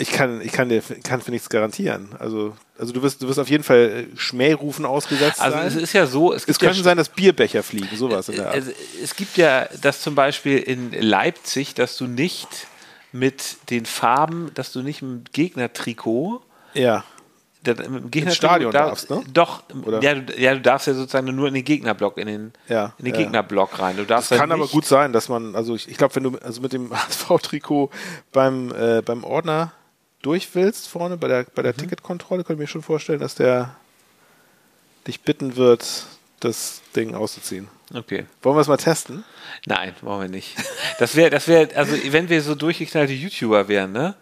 S3: Ich kann, ich kann dir kann für nichts garantieren. Also, also du wirst, du wirst auf jeden Fall äh, Schmährufen ausgesetzt
S2: Also
S3: sein.
S2: es ist ja so, es
S3: es könnte
S2: ja,
S3: sein, dass Bierbecher fliegen, sowas in der Art.
S2: also, es gibt ja das zum Beispiel in Leipzig, dass du nicht mit den Farben, dass du nicht mit dem Gegnertrikot
S3: ja.
S2: Dem Gegnertrikot
S3: Stadion
S2: darf-
S3: darfst, ne?
S2: Doch,
S3: Oder?
S2: ja du, ja, du darfst ja sozusagen nur in den Gegnerblock, in den,
S3: Ja,
S2: in den
S3: ja.
S2: Gegnerblock rein. Du darfst
S3: Das
S2: halt
S3: kann aber
S2: nicht-
S3: gut sein, dass man, also ich, ich glaube, wenn du also mit dem HSV-Trikot beim, äh, beim Ordner durch willst, vorne bei der, bei der
S2: Mhm.
S3: Ticketkontrolle, könnte ich mir schon vorstellen, dass der dich bitten wird, das Ding auszuziehen.
S2: Okay.
S3: Wollen wir es mal testen?
S2: Nein, wollen wir nicht. Das wäre, das wäre, also wenn wir so durchgeknallte YouTuber wären, ne?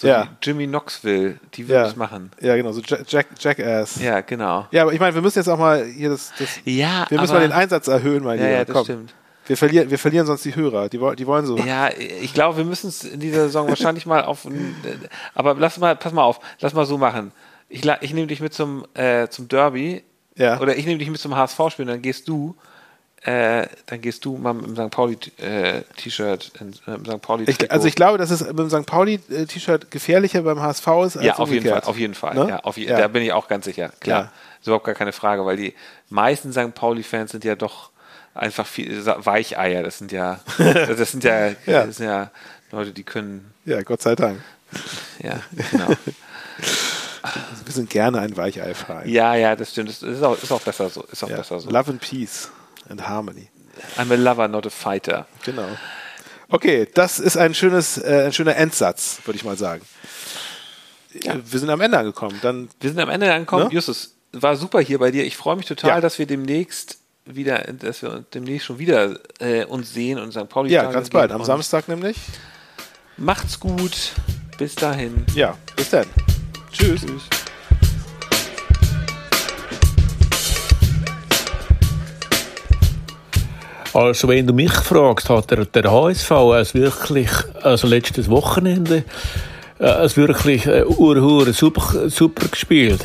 S2: So
S3: Ja.
S2: Jimmy Knoxville, die würden
S3: Ja.
S2: es machen.
S3: Ja, genau, so Jack, Jack, Jackass. Ja.
S2: Ja, genau.
S3: aber ich meine, wir müssen jetzt auch mal hier das, das
S2: Ja,
S3: wir müssen
S2: aber,
S3: mal den Einsatz erhöhen, mein
S2: Ja,
S3: Lieber.
S2: ja, das
S3: Komm.
S2: stimmt.
S3: Wir verlieren, wir verlieren sonst die Hörer. Die, die wollen so.
S2: Ja, ich glaube, wir müssen es in dieser Saison wahrscheinlich mal auf. Aber lass mal, pass mal auf, lass mal so machen. Ich, ich nehme dich mit zum, äh, zum Derby
S3: Ja.
S2: oder ich nehme dich mit zum HSV-Spiel, dann gehst du äh, dann gehst du mal mit dem St. Pauli-T-Shirt, äh, im St. Pauli
S3: Ich, also ich glaube, dass es mit dem St. Pauli-T-Shirt gefährlicher beim HSV ist als
S2: ja, auf jeden
S3: umgekehrt.
S2: Fall, auf jeden Fall.
S3: Ne?
S2: Ja, auf je,
S3: Ja.
S2: Da bin ich auch ganz sicher. Klar,
S3: Ja.
S2: ist überhaupt gar keine Frage, weil die meisten St. Pauli-Fans sind ja doch einfach viel Weicheier. Das sind ja, das sind ja,
S3: Ja.
S2: Das sind ja Leute, die können,
S3: Ja, Gott sei Dank.
S2: ja, genau.
S3: Wir sind gerne ein Weichei-Verein.
S2: ja, ja, das stimmt. Das ist auch, ist auch besser so. Ist auch
S3: Ja.
S2: besser so.
S3: Love and Peace and Harmony.
S2: I'm a lover, not a fighter.
S3: Genau. Okay, das ist ein schönes, äh, ein schöner Endsatz, würde ich mal sagen.
S2: Ja.
S3: Wir sind am Ende angekommen. Dann
S2: Wir sind am Ende angekommen.
S3: Ne?
S2: Justus, war super hier bei dir. Ich freue mich total,
S3: Ja.
S2: dass wir demnächst wieder, dass wir demnächst schon wieder äh, uns sehen und St. Pauli
S3: ja,
S2: Tage
S3: ganz bald. Am Samstag nämlich.
S2: Macht's gut. Bis dahin.
S3: Ja, bis dann. Tschüss.
S2: Tschüss.
S4: Also wenn du mich fragst, hat der, der HSV als wirklich, also letztes Wochenende, äh, als wirklich äh, ur super, super gespielt.